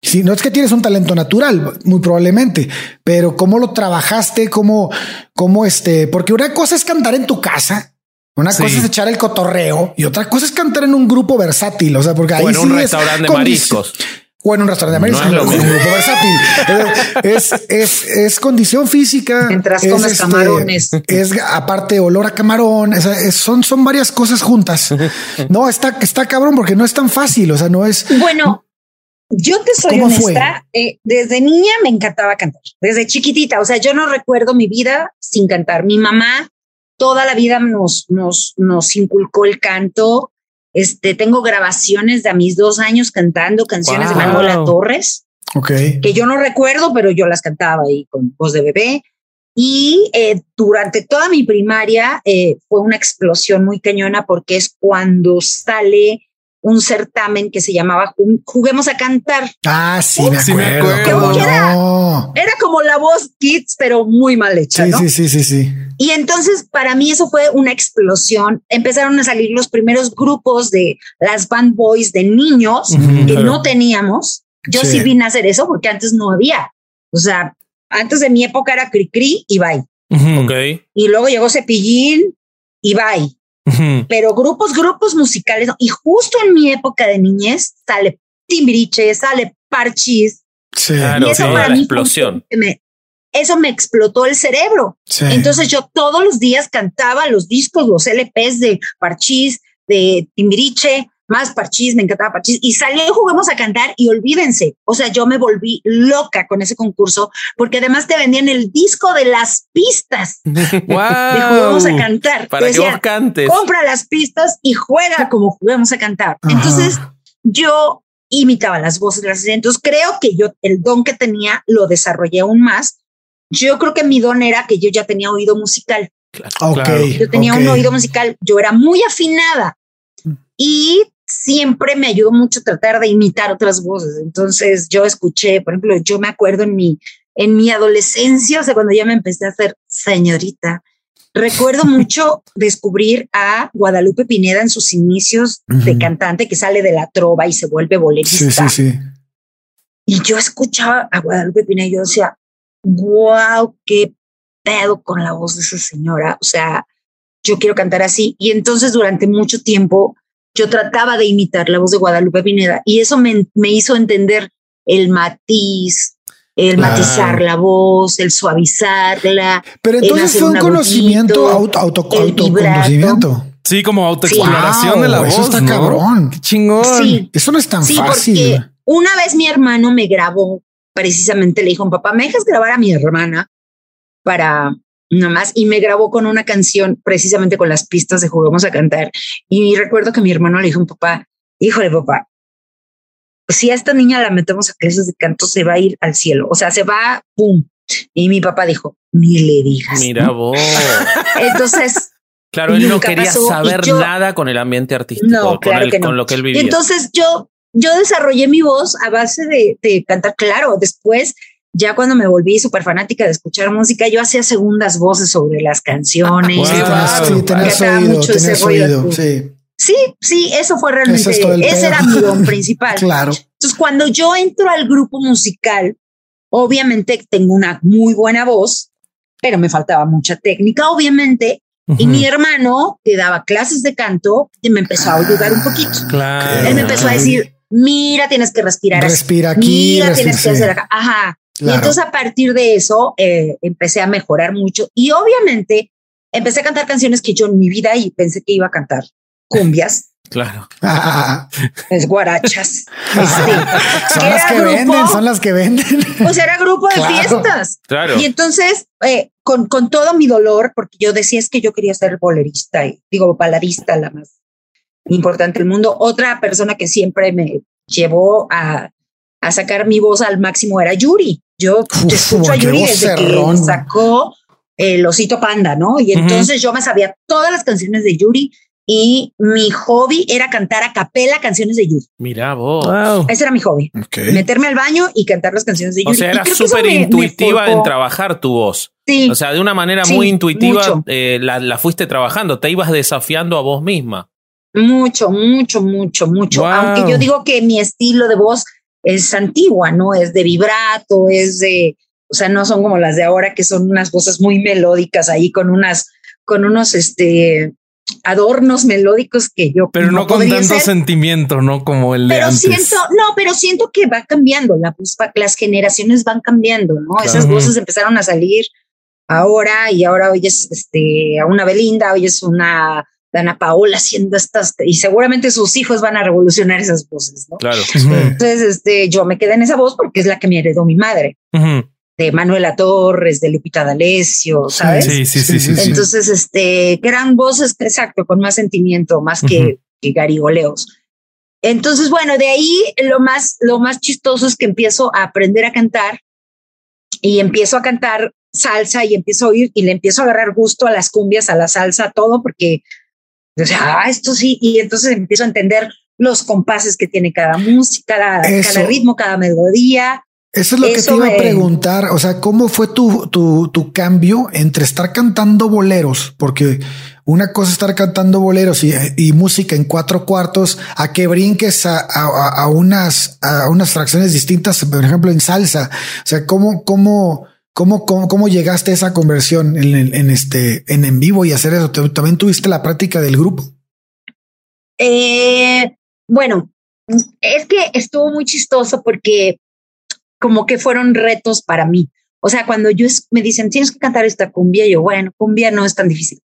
si no es que tienes un talento natural, muy probablemente, pero cómo lo trabajaste, cómo, cómo este, porque una cosa es cantar en tu casa. Una cosa es echar el cotorreo y otra cosa es cantar en un grupo versátil. O sea, porque ahí en un restaurante de mariscos o en un restaurante de no un grupo versátil. Es, es, es, condición física. Mientras comes este, camarones. Es aparte olor a camarón. son, son varias cosas juntas. No, está, está cabrón porque no es tan fácil. O sea, no es. Bueno, yo te soy honesta. Eh, desde niña me encantaba cantar. Desde chiquitita. O sea, yo no recuerdo mi vida sin cantar. Mi mamá toda la vida nos, nos, nos inculcó el canto este, tengo grabaciones de a mis dos años cantando canciones de Manuela Torres. Que yo no recuerdo, pero yo las cantaba ahí con voz de bebé. Y eh, durante toda mi primaria eh, fue una explosión muy cañona porque es cuando sale un certamen que se llamaba Juguemos a Cantar. Ah, sí, me acuerdo. Era, como la voz Kids, pero muy mal hecha. Sí, sí, sí, sí, sí. Y entonces para mí eso fue una explosión. Empezaron a salir los primeros grupos de las band boys de niños que no teníamos. Yo sí. vine a hacer eso porque antes no había. O sea, antes de mi época era Cricri y Bye. Y luego llegó Cepillín y Bye. Pero grupos, grupos musicales. Y justo en mi época de niñez sale Timbiriche, sale Parchis. Sí, y eso para mí explosión. Me, eso me explotó el cerebro. Entonces yo todos los días cantaba los discos, los LPs de Parchis, de Timbiriche, más parchís, me encantaba parchís, y salí y jugamos a cantar y olvídense, o sea, yo me volví loca con ese concurso, porque además te vendían el disco de las pistas wow. de jugamos a cantar. Para que vos cantes. Compra las pistas y juega como jugamos a cantar. Entonces yo imitaba las voces de las entonces creo que yo el don que tenía lo desarrollé aún más. Yo creo que mi don era que yo ya tenía oído musical. Claro, yo tenía un oído musical, yo era muy afinada y siempre me ayudó mucho tratar de imitar otras voces. Entonces yo escuché, por ejemplo, yo me acuerdo en mi, en mi adolescencia, o sea, cuando ya me empecé a hacer señorita, recuerdo mucho descubrir a Guadalupe Pineda en sus inicios de cantante que sale de la trova y se vuelve bolerista. Sí, sí, sí. Y yo escuchaba a Guadalupe Pineda y yo decía, wow, qué pedo con la voz de esa señora. O sea, yo quiero cantar así. Y entonces durante mucho tiempo yo trataba de imitar la voz de Guadalupe Pineda y eso me, hizo entender el matiz, el matizar la voz, el suavizarla. Pero entonces fue un conocimiento, auto, autoconocimiento. Sí, como autoexploración de la voz. Eso está cabrón. Qué chingón. Eso no es tan fácil. una vez mi hermano me grabó, precisamente le dijo, papá, ¿me dejas grabar a mi hermana para más y me grabó con una canción precisamente con las pistas de Juguemos a Cantar. Y recuerdo que mi hermano le dijo a un papá, híjole papá, si a esta niña la metemos a clases de canto, se va a ir al cielo. O sea, se va, pum. Y mi papá dijo, ni le digas. Mira vos. Entonces... Claro, él no quería saber nada con el ambiente artístico, con, con lo que él vivía. entonces yo, yo desarrollé mi voz a base de, de cantar. Claro, después ya cuando me volví súper fanática de escuchar música, yo hacía segundas voces sobre las canciones. sí, sí, eso fue realmente, ese era mi don principal. claro. Entonces, cuando yo entro al grupo musical, obviamente tengo una muy buena voz, pero me faltaba mucha técnica, obviamente. Y mi hermano, que daba clases de canto, me empezó a ayudar un poquito. Claro. Él me empezó a decir, mira, tienes que respirar. Respira aquí. Mira, tienes que hacer acá. Ajá. Y entonces a partir de eso eh, empecé a mejorar mucho y obviamente empecé a cantar canciones que yo en mi vida y pensé que iba a cantar cumbias. Claro. Es guarachas. Este, son las que venden, son las que venden. Pues era grupo de fiestas. Claro. Y entonces, eh, con, con todo mi dolor, porque yo decía es que yo quería ser bolerista y digo baladista, la más importante del mundo. Otra persona que siempre me llevó a a sacar mi voz al máximo era Yuri. Yo escucho a Yuri desde que sacó el osito panda, ¿no? Y entonces yo me sabía todas las canciones de Yuri y mi hobby era cantar a capela canciones de Yuri. Mira vos. Ese era mi hobby. Meterme al baño y cantar las canciones de Yuri. O sea, era súper intuitiva en trabajar tu voz. Sí. O sea, de una manera muy intuitiva eh, la, la, fuiste trabajando, te ibas desafiando a vos misma. Mucho, mucho, mucho, mucho. Aunque yo digo que mi estilo de voz es antigua, ¿no? Es de vibrato, es de, o sea, no son como las de ahora que son unas voces muy melódicas ahí con unas, con unos, este, adornos melódicos que yo. Pero no, con tanto sentimiento, ¿no? Como el de pero siento, no, pero siento que va cambiando, la, las generaciones van cambiando, ¿no? Esas voces empezaron a salir ahora y ahora oyes este, a una Belinda, oyes una Dana Paola haciendo estas, y seguramente sus hijos van a revolucionar esas voces, ¿no? Claro. Entonces, este, yo me quedé en esa voz porque es la que me heredó mi madre. De Manuela Torres, de Lupita D'Alessio, ¿sabes? Sí, sí, sí, sí. Entonces, este, que eran voces, exacto, con más sentimiento, más que, que garigoleos. Entonces, bueno, de ahí lo más, lo más chistoso es que empiezo a aprender a cantar y empiezo a cantar salsa y empiezo a oír y le empiezo a agarrar gusto a las cumbias, a la salsa, a todo, porque o sea, ah, esto sí, y entonces empiezo a entender los compases que tiene cada música, cada, ritmo, cada melodía. Eso es lo que te iba a preguntar. O sea, ¿cómo fue tu, tu, tu, cambio entre estar cantando boleros? Porque una cosa es estar cantando boleros y, y música en cuatro cuartos, a que brinques a, a, a, unas, a unas fracciones distintas, por ejemplo, en salsa. O sea, ¿cómo, cómo, ¿Cómo, cómo, llegaste a esa conversión en, en, este en, en vivo y hacer eso? ¿También tuviste la práctica del grupo? Eh, bueno, es que estuvo muy chistoso porque como que fueron retos para mí. O sea, cuando yo me dicen tienes que cantar esta cumbia, yo bueno, cumbia no es tan difícil.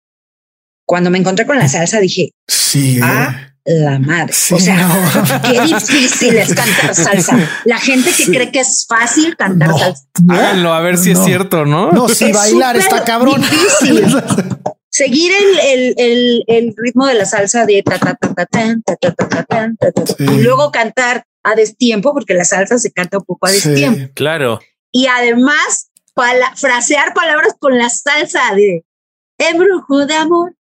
Cuando me encontré con la salsa dije, sí, ah, la madre. o sea, qué difícil es cantar salsa. La gente que cree que es fácil cantar salsa. Háganlo a ver si es cierto, ¿no? No, si bailar está cabrón. Difícil. Seguir el, el, el, el, ritmo de la salsa de ta ta ta ta ta ta ta ta ta ta y luego cantar a destiempo, porque la salsa se canta un poco a destiempo. claro. Y además, frasear palabras con la salsa de embrujo de amor,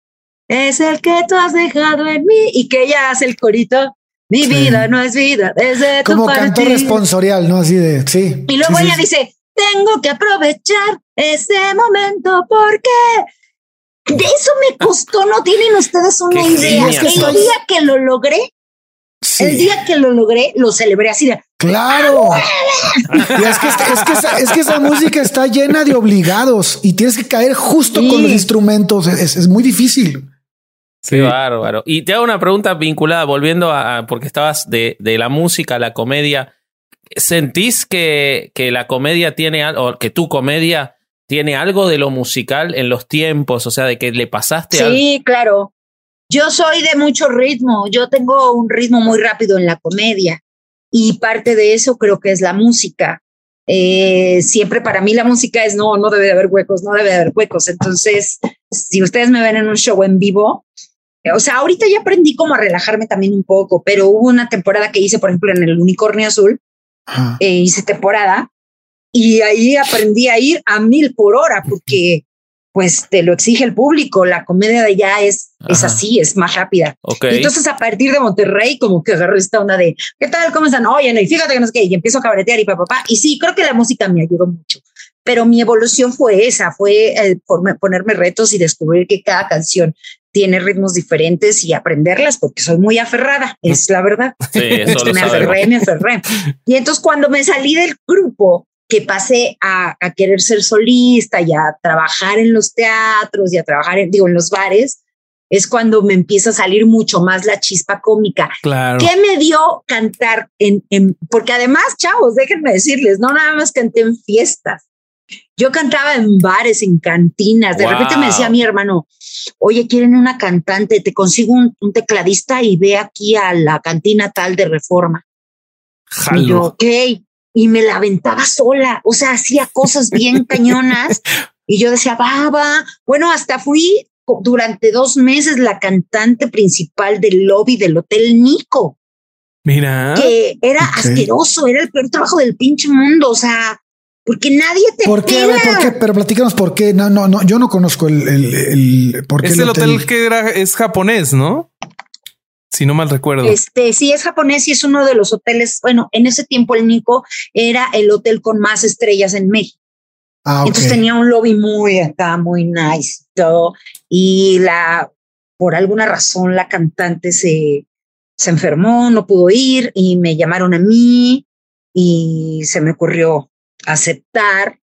es el que tú has dejado en mí y que ella hace el corito. Mi vida no es vida desde Como canto responsorial, ¿no? Así de, sí. Y luego ella dice, tengo que aprovechar ese momento porque de eso me costó, no tienen ustedes una idea. El día que lo logré, el día que lo logré, lo celebré así de. Claro. es, que, es, que esa, música está llena de obligados y tienes que caer justo con los instrumentos. es muy difícil. Sí, bárbaro. Y te hago una pregunta vinculada, volviendo a, porque estabas de, de la música a la comedia. ¿Sentís que, que la comedia tiene algo, que tu comedia tiene algo de lo musical en los tiempos? O sea, de que le pasaste Sí, claro. Yo soy de mucho ritmo. Yo tengo un ritmo muy rápido en la comedia. Y parte de eso creo que es la música. Eh, siempre para mí la música es no, no debe de haber huecos, no debe de haber huecos. Entonces, si ustedes me ven en un show en vivo, o sea, ahorita ya aprendí como a relajarme también un poco, pero hubo una temporada que hice, por ejemplo, en el Unicornio Azul, eh, hice temporada y ahí aprendí a ir a mil por hora porque pues te lo exige el público, la comedia de allá es, es así, es más rápida. Entonces a partir de Monterrey como que agarré esta onda de, ¿qué tal? ¿Cómo están? Oye, no, y fíjate que no sé qué, y empiezo a cabretear y papá, papá. Y sí, creo que la música me ayudó mucho, pero mi evolución fue esa, fue el ponerme retos y descubrir que cada canción tiene ritmos diferentes y aprenderlas porque soy muy aferrada, es la verdad. Sí, eso me aferré, me aferré. Y entonces cuando me salí del grupo, que pasé a, a, querer ser solista y a trabajar en los teatros y a trabajar, en, digo, en los bares, es cuando me empieza a salir mucho más la chispa cómica. Claro. ¿Qué me dio cantar en, en, porque además, chavos, déjenme decirles, no nada más canté en fiestas, yo cantaba en bares, en cantinas. De repente me decía mi hermano, oye, quieren una cantante, te consigo un, tecladista y ve aquí a la cantina tal de reforma. Y yo, ok. Y me la aventaba sola. O sea, hacía cosas bien cañonas. Y yo decía, va, va. Bueno, hasta fui durante dos meses la cantante principal del lobby del Hotel Nico. Mira. Que era asqueroso, era el peor trabajo del pinche mundo. O sea, porque nadie te ¿Por qué? A ver, ¿por qué? Pero platícanos por qué. No, no, no, yo no conozco el, el, el ¿por qué es el hotel? que era, es japonés, ¿no? Si no mal recuerdo. Este sí es japonés y es uno de los hoteles. Bueno, en ese tiempo el Nico era el hotel con más estrellas en México. Ah, Entonces tenía un lobby muy acá, muy nice, todo. Y la, por alguna razón, la cantante se, se enfermó, no pudo ir y me llamaron a mí y se me ocurrió aceptar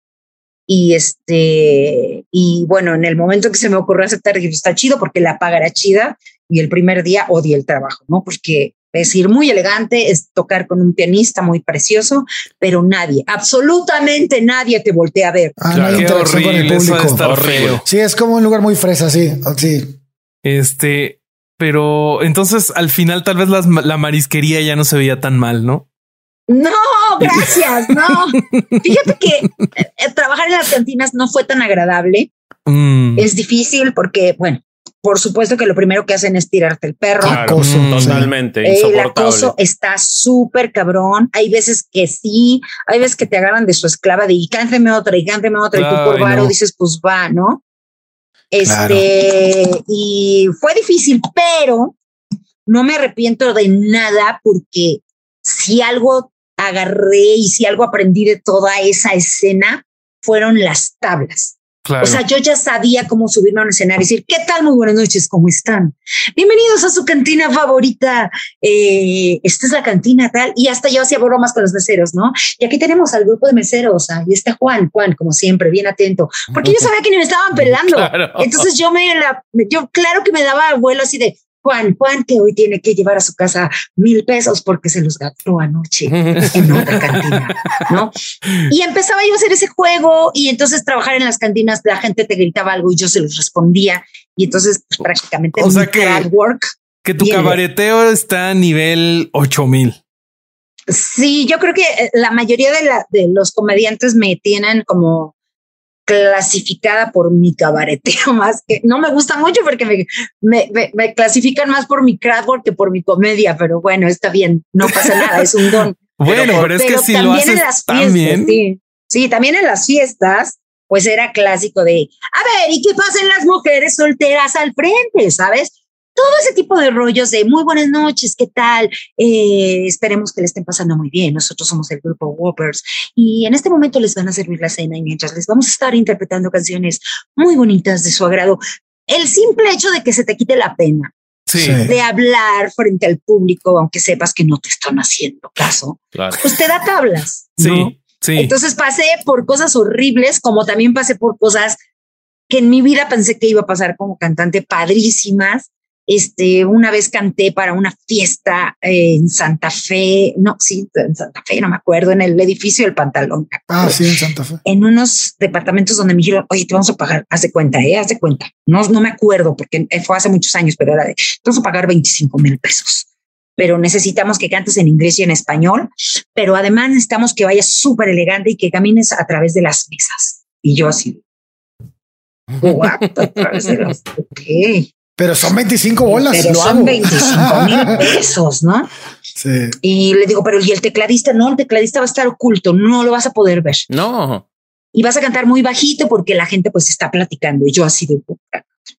y este y bueno en el momento que se me ocurrió aceptar dije pues, está chido porque la paga era chida y el primer día odié el trabajo no porque es ir muy elegante es tocar con un pianista muy precioso pero nadie absolutamente nadie te voltea a ver. Ah, no hay interacción con el público. sí es como un lugar muy fresa sí sí. Este pero entonces al final tal vez la marisquería ya no se veía tan mal no no, gracias, no. Fíjate que eh, eh, trabajar en las cantinas no fue tan agradable. Mm. Es difícil porque, bueno, por supuesto que lo primero que hacen es tirarte el perro. acoso, totalmente. el acoso está súper cabrón. Hay veces que sí, hay veces que te agarran de su esclava de y cánteme otra y cánteme otra y tú por varo dices, pues va, ¿no? Este, y fue difícil, pero no me arrepiento de nada porque si algo agarré y si algo aprendí de toda esa escena fueron las tablas. O sea, yo ya sabía cómo subirme a un escenario y decir, ¿qué tal? Muy buenas noches, ¿cómo están? Bienvenidos a su cantina favorita. Eh, esta es la cantina tal. Y hasta yo hacía bromas con los meseros, ¿no? Y aquí tenemos al grupo de meseros. Ahí está Juan, Juan, como siempre, bien atento. Porque yo sabía que ni me estaban pelando. Entonces yo me la, yo claro que me daba vuelo así de, Juan, Juan que hoy tiene que llevar a su casa mil pesos porque se los gastó anoche en otra cantina, ¿no? Y empezaba yo a hacer ese juego y entonces trabajar en las cantinas, la gente te gritaba algo y yo se los respondía y entonces pues, prácticamente o sea que, work que tu cabareteo está a nivel 8000. Sí, yo creo que eh, la mayoría de, la, de los comediantes me tienen como clasificada por mi cabareteo más que no me gusta mucho porque me, me, clasifican más por mi craftwork que por mi comedia, pero bueno, está bien, no pasa nada, es un don. Bueno, pero, es que si lo haces en las fiestas, sí, sí, también en las fiestas, pues era clásico de, a ver, ¿y qué pasan las mujeres solteras al frente? ¿Sabes? Todo ese tipo de rollos de muy buenas noches, ¿qué tal? Eh, esperemos que le estén pasando muy bien. Nosotros somos el grupo Whoppers y en este momento les van a servir la cena y mientras les vamos a estar interpretando canciones muy bonitas de su agrado, el simple hecho de que se te quite la pena. de hablar frente al público, aunque sepas que no te están haciendo caso, pues te da tablas. Sí, sí. Entonces pasé por cosas horribles, como también pasé por cosas que en mi vida pensé que iba a pasar como cantante padrísimas este, una vez canté para una fiesta en Santa Fe, no, sí, en Santa Fe, no me acuerdo, en el edificio del pantalón. Ah, sí, en Santa Fe. En unos departamentos donde me dijeron, oye, te vamos a pagar, haz de cuenta, ¿eh? Haz de cuenta. No, no me acuerdo porque fue hace muchos años, pero era de, te vamos a pagar 25 mil pesos. Pero necesitamos que cantes en inglés y en español, pero además necesitamos que vayas súper elegante y que camines a través de las mesas. Y yo así, what? A través de las, ok. Pero son 25 bolas. Pero son 25 mil pesos, ¿no? Sí. Y le digo, pero y el tecladista, no, el tecladista va a estar oculto, no lo vas a poder ver. No. Y vas a cantar muy bajito porque la gente pues está platicando. Y yo así de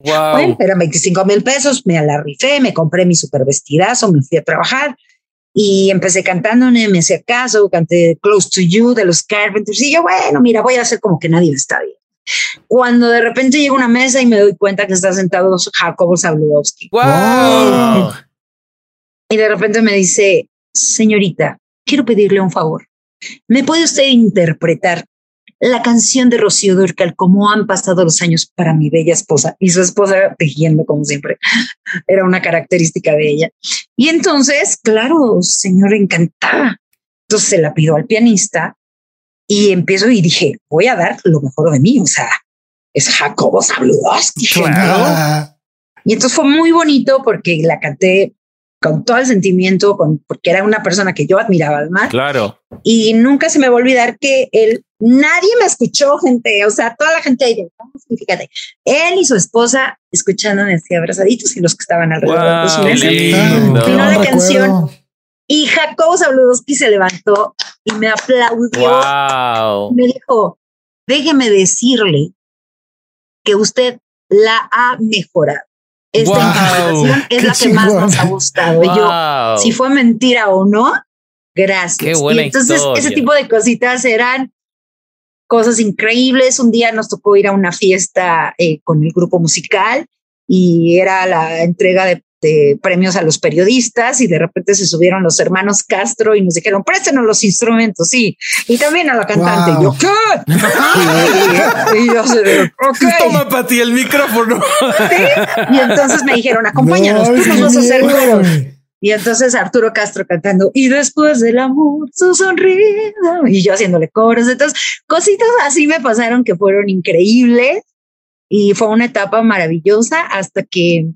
wow. Bueno, eran 25 mil pesos, me la rifé, me compré mi super vestidazo, me fui a trabajar y empecé cantando, me hacía caso, canté Close to You de los Carpenters. Y yo, bueno, mira, voy a hacer como que nadie está bien. Cuando de repente llego a una mesa y me doy cuenta que está sentado Jacobo Zabludowski. ¡Wow! Y de repente me dice, señorita, quiero pedirle un favor. ¿Me puede usted interpretar la canción de Rocío Durcal, como han pasado los años para mi bella esposa? Y su esposa tejiendo, como siempre. Era una característica de ella. Y entonces, claro, señor, encantada. Entonces se la pido al pianista y empiezo y dije, voy a dar lo mejor de mí. O sea, es Jacobo Zabludowski. Y entonces fue muy bonito porque la canté con todo el sentimiento, con, porque era una persona que yo admiraba además. Claro. Y nunca se me va a olvidar que él, nadie me escuchó, gente. O sea, toda la gente ahí, fíjate, él y su esposa escuchándome así abrazaditos y los que estaban alrededor de su mesa. Lindo. la canción Y Jacobo Zabludowski se levantó y me aplaudió. Wow. Me dijo, déjeme decirle que usted la ha mejorado. Esta Wow, interpretación es qué la que más nos ha gustado. Y yo, si fue mentira o no, gracias. Qué buena y entonces historia. ese tipo de cositas eran cosas increíbles. Un día nos tocó ir a una fiesta eh, con el grupo musical y era la entrega de, de premios a los periodistas y de repente se subieron los hermanos Castro y nos dijeron, préstenos los instrumentos, sí, y también a la cantante. Wow. Y yo, ¿qué? y, y yo, así de, ok. Toma para ti el micrófono. Y entonces me dijeron, acompáñanos, No, tú nos vas a hacer coros. Y entonces Arturo Castro cantando, y después del amor, su sonrisa, y yo haciéndole coros. Entonces, cositas así me pasaron que fueron increíbles y fue una etapa maravillosa hasta que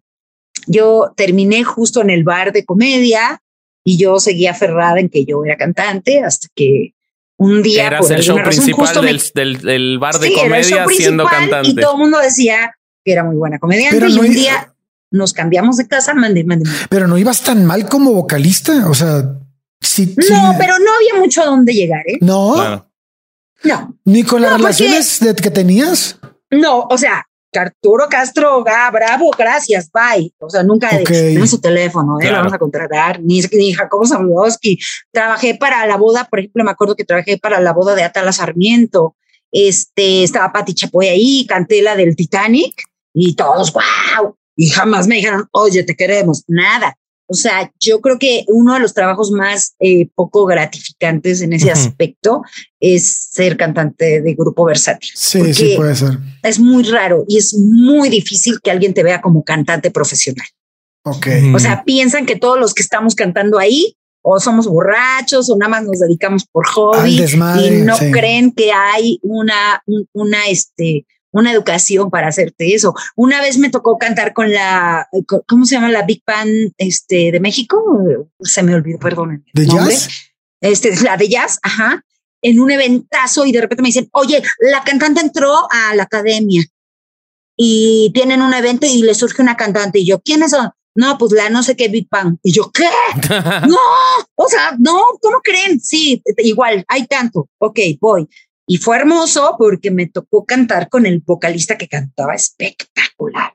yo terminé justo en el bar de comedia y yo seguía aferrada en que yo era cantante hasta que un día Eras por el show razón, principal del, del- del bar de Sí, era el show comedia siendo cantante. Y todo el mundo decía que era muy buena comediante. Pero y no un día nos cambiamos de casa, mande, mande. mande. Pero no ibas tan mal como vocalista. O sea, sí. sí. No, pero no había mucho a dónde llegar, ¿eh? no, Claro. No, ni con las No, porque- relaciones de- que tenías. no, o sea, Arturo Castro, ah, bravo, gracias, bye. O sea, nunca Ok. de, "Dame su teléfono, ¿eh? Claro. lo vamos a contratar, ni, ni Jacobo Zabludowski. Trabajé para la boda, por ejemplo, me acuerdo que trabajé para la boda de Atala Sarmiento. Este, estaba Pati Chapoy ahí, canté la del Titanic y todos, wow. Y jamás me dijeron, oye, te queremos, nada. O sea, yo creo que uno de los trabajos más eh, poco gratificantes en ese aspecto es ser cantante de grupo versátil. Sí, sí puede ser. Es muy raro y es muy difícil que alguien te vea como cantante profesional. Ok. O sea, piensan que todos los que estamos cantando ahí o somos borrachos o nada más nos dedicamos por hobby desmadre, y no sí. creen que hay una, un- una, este, una educación para hacerte eso. Una vez me tocó cantar con la, con- ¿cómo se llama? La Big Band este, de México. Se me olvidó, perdón. ¿De jazz? Este, la de jazz, ajá, en un eventazo y de repente me dicen, oye, la cantante entró a la academia y tienen un evento y le surge una cantante y yo, ¿quiénes son? No, pues la no sé qué Big Bang. Y yo, ¿qué? no, o sea, no, ¿cómo creen? Sí, igual, hay tanto. Ok, voy. Y fue hermoso porque me tocó cantar con el vocalista que cantaba espectacular.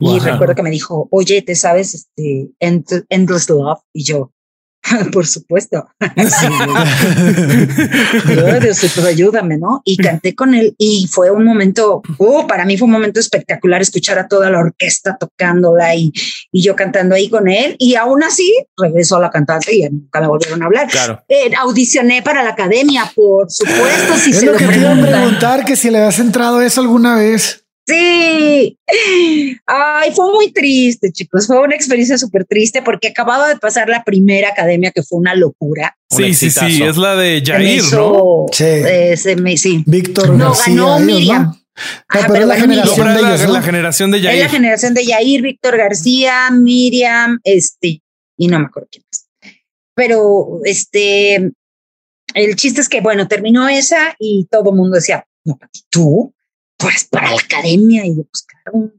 Y recuerdo que me dijo, oye, ¿te sabes este End- Endless Love? Y yo, por supuesto. Ay, Diosito, ayúdame, ¿no? Y canté con él y fue un momento, oh, para mí fue un momento espectacular escuchar a toda la orquesta tocándola y, y yo cantando ahí con él. Y aún así regresó a la cantante y nunca me volvieron a hablar. Claro. Eh, audicioné para la academia, por supuesto, si es se lo lo que te iba a preguntar, que si le habías entrado eso alguna vez. Sí. Ay, fue muy triste, chicos. Fue una experiencia súper triste porque acababa de pasar la primera academia que fue una locura. Un Sí, sí, sí. Es la de Se me Jair, hizo- ¿no? Sí. eh, se me, sí. Víctor No, García. ganó Miriam. ¿no? Ajá, Ah, pero la generación de la, ellos, ¿no? la generación de Es la Jair. generación de Yair, Víctor García, Miriam, este, y no me acuerdo quién más. Pero este, el chiste es que, bueno, terminó esa y todo el mundo decía, no, Pati, tú, pues para la academia. Y claro.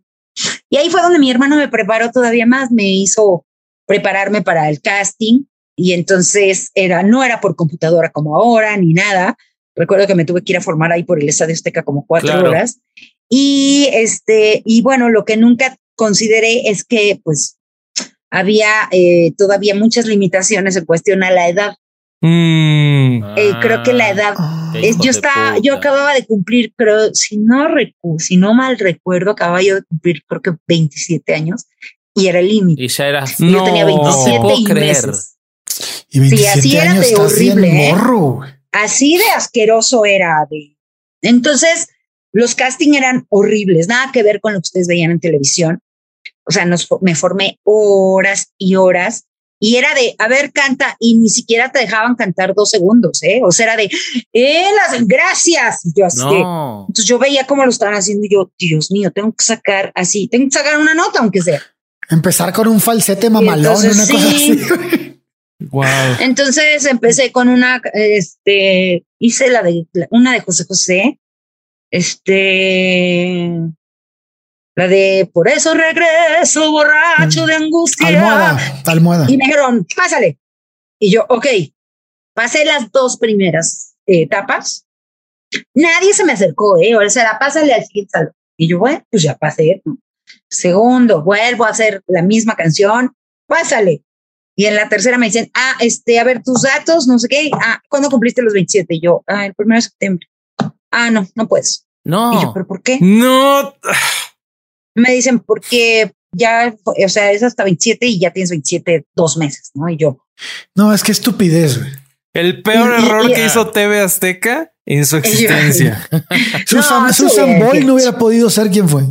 Y ahí fue donde mi hermano me preparó todavía más, me hizo prepararme para el casting. Y entonces era, no era por computadora como ahora, ni nada. Recuerdo que me tuve que ir a formar ahí por el Estadio Azteca como cuatro Claro. horas. Y este, y bueno, lo que nunca consideré es que pues había eh, todavía muchas limitaciones en cuestión a la edad. Mm. Eh, creo que la edad Ah, Qué es- yo estaba, puta. yo acababa de cumplir, creo, si no recu si no mal recuerdo, acababa yo de cumplir creo que 27 años y era el límite. Y ya eras. Y Yo tenía No. 27 No te puedo y creer. meses. Y 27 así era de horrible, ¿eh? morro. Así de asqueroso era. De... Entonces, los casting eran horribles, nada que ver con lo que ustedes veían en televisión. O sea, nos, me formé horas y horas y era de, a ver, canta, y ni siquiera te dejaban cantar dos segundos, ¿eh? O sea, era de, eh, las gracias. Yo así No. entonces yo veía cómo lo estaban haciendo y yo, Dios mío, tengo que sacar así, tengo que sacar una nota, aunque sea. Empezar con un falsete mamalón, entonces, una cosa sí. así. Wow. Entonces empecé con una, este, hice la de, una de José José, este, la de Por eso regreso borracho de angustia. Almohada, almohada. Y me dijeron, pásale. Y yo, ok, pasé las dos primeras etapas. Nadie se me acercó, ¿eh? O sea, pásale al siguiente salón. Y yo, bueno, pues ya pasé. Segundo, vuelvo a hacer la misma canción, pásale. Y en la tercera me dicen, ah, este, a ver, tus datos, no sé qué. Ah, ¿cuándo cumpliste los 27? Y yo, ah, el primero de septiembre. Ah, no, no puedes. No. Y yo, ¿pero por qué? No. Me dicen, porque ya, o sea, es hasta 27 y ya tienes 27 dos meses, ¿no? Y yo. No, es que estupidez, güey. El peor Y- error y- que hizo TV Azteca en su existencia. Susan, No, Susan sí, Boyle sí. no hubiera podido ser quien fue.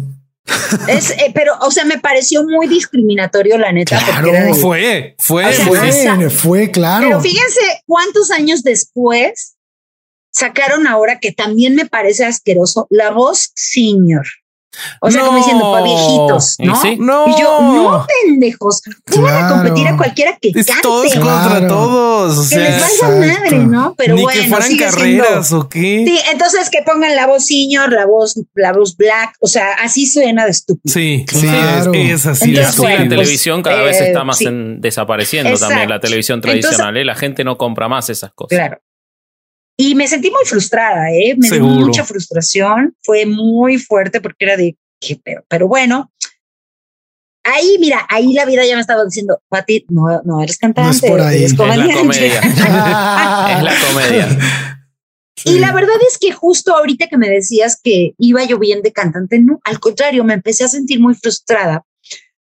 Es, eh, pero, o sea, me pareció muy discriminatorio, la neta, Claro, de- Fue, fue, O sea, fue. sí. Fue, fue claro. Pero fíjense cuántos años después sacaron ahora que también me parece asqueroso la voz senior. O sea, No. como diciendo para viejitos, ¿no? sí. No. Y yo, no, pendejos, pongan a Claro. competir a cualquiera que Es cante, todos que contra Claro. todos. O les sea, valga Exacto. madre, ¿no? Pero ni bueno, que fueran sigue carreras siendo. o qué. Sí, entonces que pongan la voz senior, la voz, la voz black, o sea, así suena de estúpido. Sí, Claro. sí, es, es así. Entonces, Sí, la bueno, pues, televisión cada vez eh, está más sí. en- desapareciendo Exacto. también, la televisión Entonces- tradicional. ¿eh? La gente no compra más esas cosas. Claro. Y me sentí muy frustrada, ¿eh? Me dio mucha frustración. Fue muy fuerte porque era de qué pedo. Pero bueno, ahí, mira, ahí la vida ya me estaba diciendo, Pati, no, no eres cantante, por ahí. eres Es la comediante". comedia. es la comedia. Y la verdad es que justo ahorita que me decías que iba yo bien de cantante, no, al contrario, me empecé a sentir muy frustrada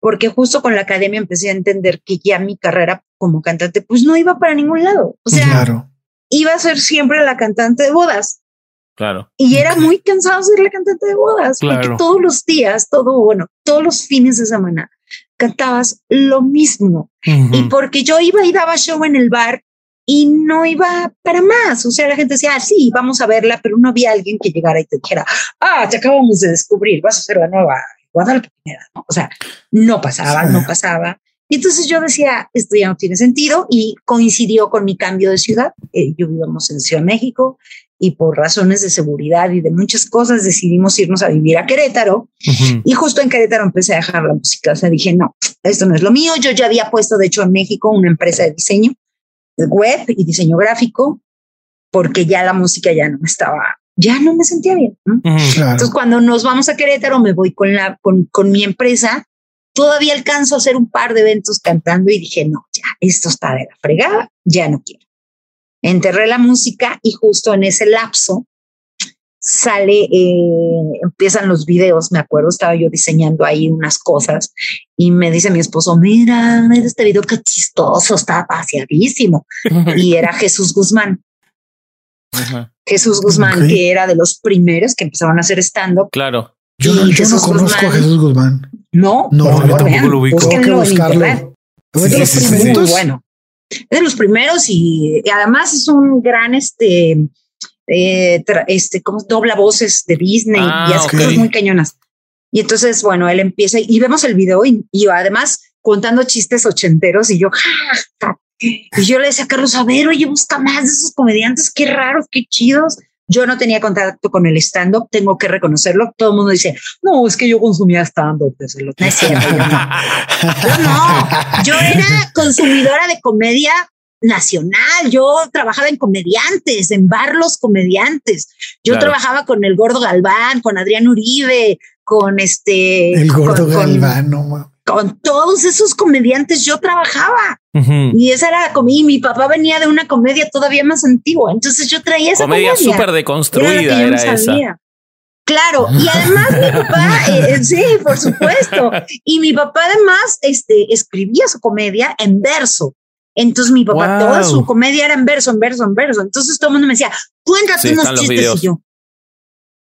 porque justo con la academia empecé a entender que ya mi carrera como cantante pues no iba para ningún lado. O sea, claro. Iba a ser siempre la cantante de bodas. Claro. Y era muy cansado ser la cantante de bodas, Claro. porque todos los días, todo, bueno, todos los fines de semana cantabas lo mismo. Y porque yo iba y daba show en el bar y no iba para más. O sea, la gente decía, ah, sí, vamos a verla, pero no había alguien que llegara y te dijera, ah, te acabamos de descubrir, vas a ser la nueva Guadalupe Pineda", ¿no? O sea, no pasaba, Sí. no pasaba. Y entonces yo decía, esto ya no tiene sentido y coincidió con mi cambio de ciudad. Eh, yo vivíamos en Ciudad de México y por razones de seguridad y de muchas cosas decidimos irnos a vivir a Querétaro. Ujú. Y justo en Querétaro empecé a dejar la música. O sea, dije, no, esto no es lo mío. Yo ya había puesto, de hecho, en México una empresa de diseño de web y diseño gráfico, porque ya la música ya no me estaba, ya no me sentía bien. ¿no? Claro. Entonces, cuando nos vamos a Querétaro, me voy con, la, con, con mi empresa. Todavía alcanzo a hacer un par de eventos cantando y dije, no, ya, esto está de la fregada, ya no quiero. Enterré la música y justo en ese lapso sale, eh, empiezan los videos, me acuerdo, estaba yo diseñando ahí unas cosas y me dice mi esposo, mira, mira este video qué chistoso, está paseadísimo. Y era Jesús Guzmán, Ajá. Jesús Guzmán, que era de los primeros que empezaron a hacer stand-up. Claro. Yo, no- y yo no conozco a Guzmán. Jesús Guzmán. No, No, yo tampoco lo ubico. Tengo que buscarlo. internet. ¿Fue Sí, de los es muy primeritos? bueno. Es de los primeros y, y además es un gran este, eh, este, como dobla voces de Disney Ah, y hace ok. cosas muy cañonas. Y entonces, bueno, él empieza y vemos el video y, y además contando chistes ochenteros y yo, ja. Y yo le decía a Carlos, a ver, oye, busca más de esos comediantes, qué raros, qué chidos. Yo no tenía contacto con el stand-up, tengo que reconocerlo. Todo el mundo dice, no, es que yo consumía stand-up los... No es cierto, yo no. Yo no, yo era consumidora de comedia nacional, yo trabajaba en comediantes, en bar los comediantes, yo Claro. trabajaba con el gordo Galván, con Adrián Uribe, con este... El con- gordo con- Galván, no ma- con todos esos comediantes yo trabajaba y esa era la comedia y mi papá venía de una comedia todavía más antigua, entonces yo traía esa Comedia comedia. súper Era deconstruida era, no esa. Claro, y además mi papá, eh, sí, por supuesto, y mi papá además este, escribía su comedia en verso. Entonces mi papá, Wow. toda su comedia era en verso, en verso, en verso. Entonces todo el mundo me decía, cuéntate Sí, unos chistes. Y yo,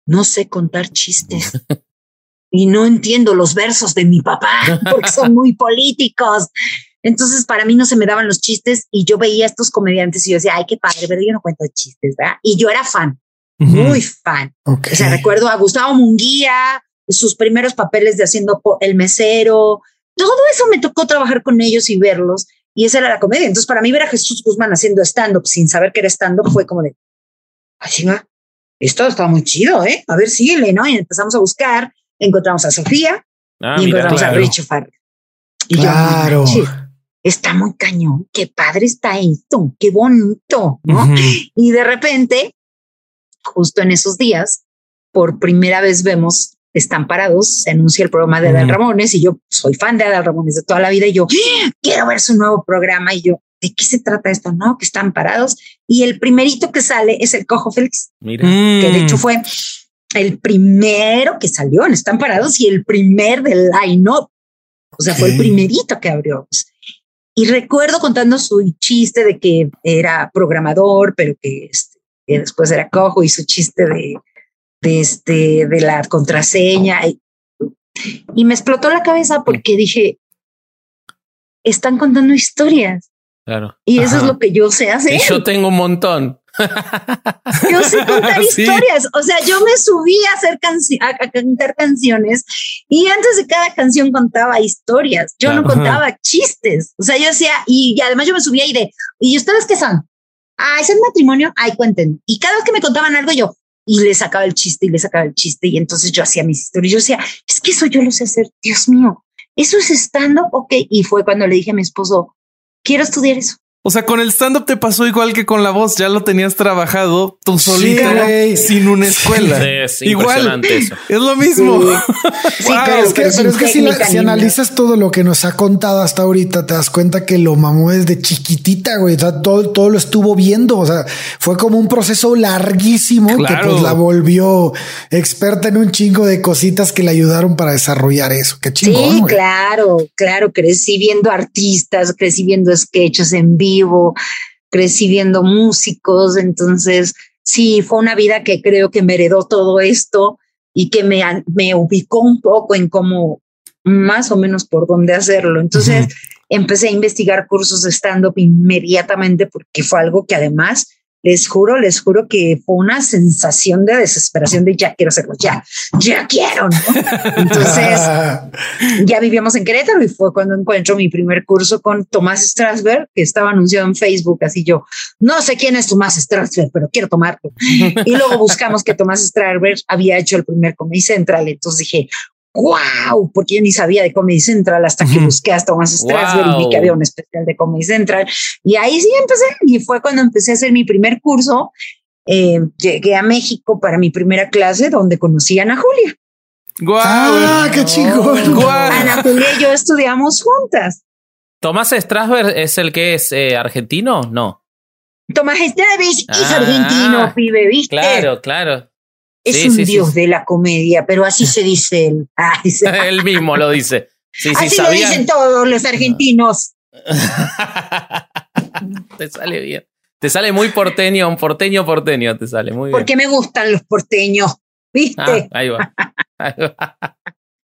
no sé contar chistes. y no entiendo los versos de mi papá porque son muy políticos. Entonces, para mí no se me daban los chistes y yo veía a estos comediantes y yo decía, ay, qué padre, pero yo no cuento chistes, ¿verdad? Y yo era fan, Ujú. muy fan. Ok. O sea, recuerdo a Gustavo Munguía, sus primeros papeles de haciendo el mesero, todo eso me tocó trabajar con ellos y verlos. Y esa era la comedia. Entonces, para mí ver a Jesús Guzmán haciendo stand-up sin saber que era stand-up fue como de, así va, esto está muy chido, ¿eh? A ver, síguele, ¿no? Y empezamos a buscar, encontramos a Sofía Ah, y mira, encontramos claro. a Richie Farrell. Y yo, Claro. "No manches". está muy cañón, qué padre está esto, qué bonito, ¿no? Y de repente, justo en esos días, por primera vez vemos están parados, se anuncia el programa de Adal Ramones y yo soy fan de Adal Ramones de toda la vida y yo ¡Ah! quiero ver su nuevo programa y yo, ¿de qué se trata esto? No, que están parados y el primerito que sale es el Cojo Félix, Mira. que de hecho fue el primero que salió en Están Parados y el primer del line-up. O sea, fue el primerito que abrió. Y recuerdo contando su chiste de que era programador, pero que, este, que después era cojo y su chiste de de, este, de la contraseña. Y, me explotó la cabeza porque dije, están contando historias. Claro. Y eso es lo que yo sé hacer. Y yo tengo un montón. yo sé contar historias. O sea, yo me subí a hacer a, cantar canciones y antes de cada canción contaba historias. Yo no contaba chistes. O sea, yo decía, y, y, además yo me subía y de, ¿y ustedes qué son? Ah, es el matrimonio. Ay, cuenten. Y cada vez que me contaban algo, yo, y le sacaba el chiste y le sacaba el chiste y entonces yo hacía mis historias. Yo decía, es que eso yo lo sé hacer, Dios mío, eso es stand-up, ok. Y fue cuando le dije a mi esposo, quiero estudiar eso. O sea, con el stand-up te pasó igual que con la voz, ya lo tenías trabajado tú solita sin una escuela. igual eso. es lo mismo. Sí, pero, es que, si, analizas todo lo que nos ha contado hasta ahorita, te das cuenta que lo mamó desde chiquitita, güey. O sea, todo, todo lo estuvo viendo. O sea, fue como un proceso larguísimo que pues la volvió experta en un chingo de cositas que le ayudaron para desarrollar eso. Qué chingón. Sí, claro, claro. Crecí viendo artistas, crecí viendo sketches en vivo crecí viendo músicos, entonces sí, fue una vida que creo que me heredó todo esto y que me, me ubicó un poco en cómo más o menos por dónde hacerlo. Entonces empecé a investigar cursos de stand-up inmediatamente porque fue algo que además les juro, les juro que fue una sensación de desesperación de ya quiero hacerlo, ya, ya quiero, ¿no? Entonces, ya vivíamos en Querétaro y fue cuando encuentro mi primer curso con Tomás Strasberg, que estaba anunciado en Facebook, así yo, no sé quién es Tomás Strasberg, pero quiero tomarlo. Y luego buscamos que Tomás Strasberg había hecho el primer Comedy Central, entonces dije, wow, porque yo ni sabía de Comedy Central hasta que busqué a Thomas Strasberg y vi que había un especial de Comedy Central. Y ahí sí empecé, y fue cuando empecé a hacer mi primer curso. Eh, llegué a México para mi primera clase donde conocí a Ana Julia. ¡Guau! ¡Ah, qué chico! Ana Julia y yo estudiamos juntas. ¿Tomás Strasberg es el que es eh, argentino? No. Tomás Strasberg es ah, argentino, pibe, ¿viste? Claro, claro. Es un dios de la comedia, pero así se dice él. él mismo lo dice. así lo dicen todos los argentinos. te sale bien. Te sale muy porteño, un porteño porteño te sale muy bien. Porque me gustan los porteños, ¿viste? Ah, ahí va.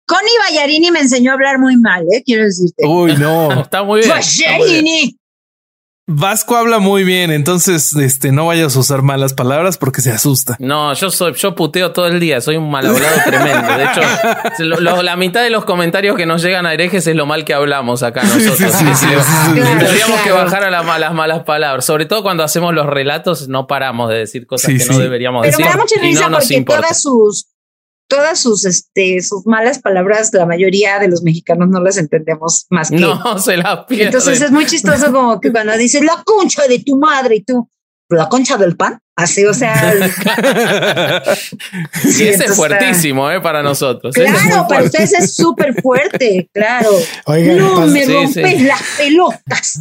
Connie Ballarini me enseñó a hablar muy mal, ¿eh? quiero decirte. Uy, no. está muy bien. Ballarini. Vasco habla muy bien, entonces este no vayas a usar malas palabras porque se asusta. No, yo soy, yo puteo todo el día, soy un mal hablado tremendo. De hecho, la mitad de los comentarios que nos llegan a herejes es lo mal que hablamos acá nosotros. Tendríamos que bajar a las malas, malas palabras. Sobre todo cuando hacemos los relatos, no paramos de decir cosas que no deberíamos decir. Pero me da mucha risa porque todas sus todas sus, este, sus malas palabras, la mayoría de los mexicanos no las entendemos más que. No, se la pierden. Entonces es muy chistoso como que cuando dices la concha de tu madre y tú, la concha del pan, así, o sea. sí, ese es fuertísimo, ¿eh? Para nosotros. Claro, para ustedes es súper fuerte, claro. no me rompes las pelotas.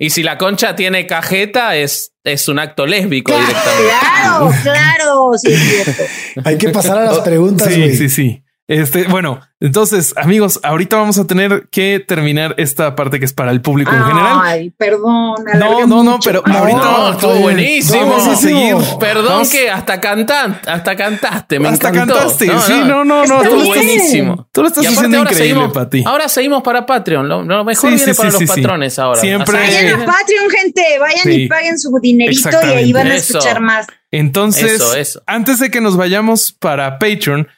Y si la concha tiene cajeta, es, es un acto lésbico directamente. Claro, claro, sí es cierto. Hay que pasar a las preguntas. Sí, sí, sí. Este, bueno, entonces, amigos, ahorita vamos a tener que terminar esta parte que es para el público en general. Ay, perdón. No, no, no, pero ahorita no, estuvo buenísimo. Vamos a seguir. Perdón que hasta cantaste, hasta cantaste, me hasta encantó. cantaste, sí, no, no, no, estuvo buenísimo. Tú lo estás haciendo increíble para ti. Ahora seguimos para Patreon, lo, mejor viene para los patrones ahora. Siempre. Vayan a Patreon, gente, vayan y paguen su dinerito y ahí van a escuchar más. Entonces, antes de que nos vayamos para Patreon,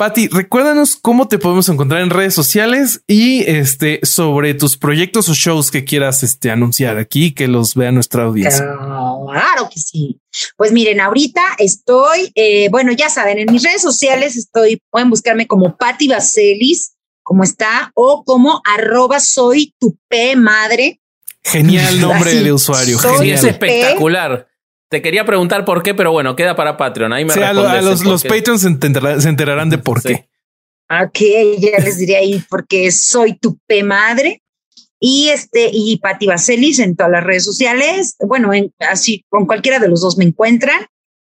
Patti, recuérdanos cómo te podemos encontrar en redes sociales y este sobre tus proyectos o shows que quieras este, anunciar aquí, que los vea nuestra audiencia. Claro que sí. Pues miren, ahorita estoy, eh, bueno, ya saben, en mis redes sociales estoy, pueden buscarme como Patti Vaselis, como está, o como arroba soy tu P madre. Genial nombre de usuario. Es espectacular. Te quería preguntar por qué, pero bueno, queda para Patreon. Ahí me sí, a, los, los Patreons se, enterarán, de por qué. Ok, ya les diré ahí porque soy tu P madre. Y este, y Pati Vaselis en todas las redes sociales. Bueno, en, así con cualquiera de los dos me encuentran.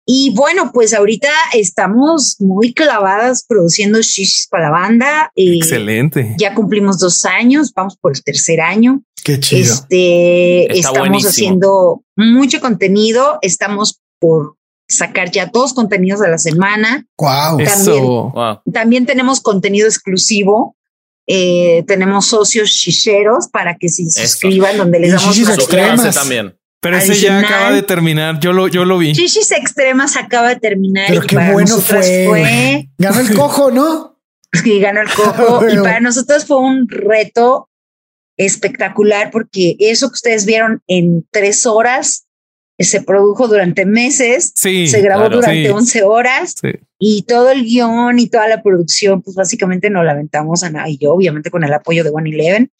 Y bueno, pues ahorita estamos muy clavadas produciendo shishis para la banda. Eh, Excelente. Ya cumplimos dos años, vamos por el tercer año. Qué chido. Este, estamos haciendo mucho contenido, estamos por sacar ya dos contenidos de la semana. Wow. También, también tenemos contenido exclusivo. Eh, tenemos socios chicheros para que se suscriban, donde les damos extremas también. Pero ese ya acaba de terminar. Yo lo, yo lo vi. Chichis Extremas acaba de terminar. Pero qué bueno fue. Ganó el cojo, ¿no? Sí, ganó el cojo. y para nosotros fue un reto espectacular porque eso que ustedes vieron en tres horas se produjo durante meses, sí, se grabó durante 11 horas y todo el guion y toda la producción, pues básicamente no la aventamos a nada y yo obviamente con el apoyo de One Eleven,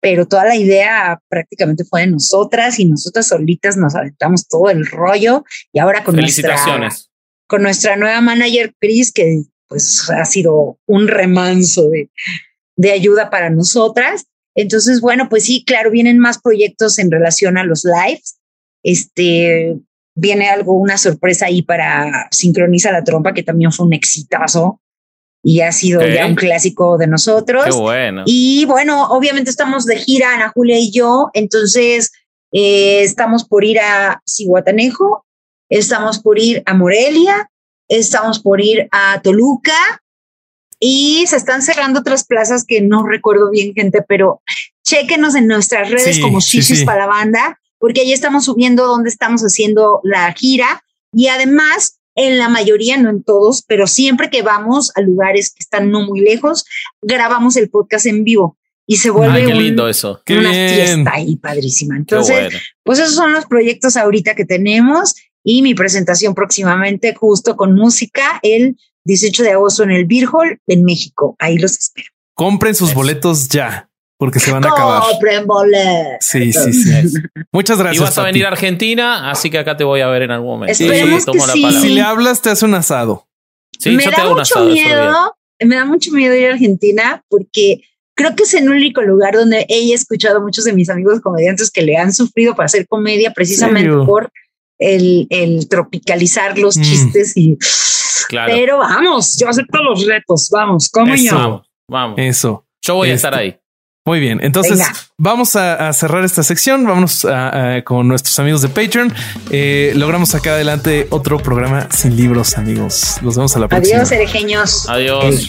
pero toda la idea prácticamente fue de nosotras y nosotras solitas nos aventamos todo el rollo y ahora con nuestra con nuestra nueva manager Chris que pues ha sido un remanso de, de ayuda para nosotras. Entonces, bueno, pues sí, claro, vienen más proyectos en relación a los lives. Este, viene algo, una sorpresa ahí para Sincroniza la Trompa, que también fue un exitazo y ha sido ya un clásico de nosotros. Qué bueno. Y bueno, obviamente estamos de gira, Ana Julia y yo, entonces eh, estamos por ir a Cihuatanejo, estamos por ir a Morelia, estamos por ir a Toluca y se están cerrando otras plazas que no recuerdo bien, gente, pero chéquenos en nuestras redes como Shishis para la banda, porque ahí estamos subiendo dónde estamos haciendo la gira y además en la mayoría, no en todos, pero siempre que vamos a lugares que están no muy lejos, grabamos el podcast en vivo y se vuelve lindo eso. una fiesta ahí padrísima. Entonces, pues esos son los proyectos ahorita que tenemos y mi presentación próximamente justo con música el 18 de agosto en el Beer Hall en México. Ahí los espero. Compren sus boletos ya porque se van a acabar. Sí, sí, sí. Muchas gracias. Y vas a venir a Argentina, así que acá te voy a ver en algún momento. Esperemos que sí. Si le hablas, te hace un asado. Sí, me da mucho miedo. Me da mucho miedo ir a Argentina porque creo que es el único lugar donde he escuchado a muchos de mis amigos comediantes que le han sufrido para hacer comedia precisamente por el, el, tropicalizar los mm. chistes y claro. pero vamos, yo acepto los retos, vamos, como yo. Vamos, vamos. Eso. Yo voy a estar este, ahí. Muy bien, entonces vamos a, cerrar esta sección, vamos con nuestros amigos de Patreon. Eh, logramos sacar adelante otro programa sin libros, amigos. Los vemos a la próxima. Adiós, herejeños. Adiós.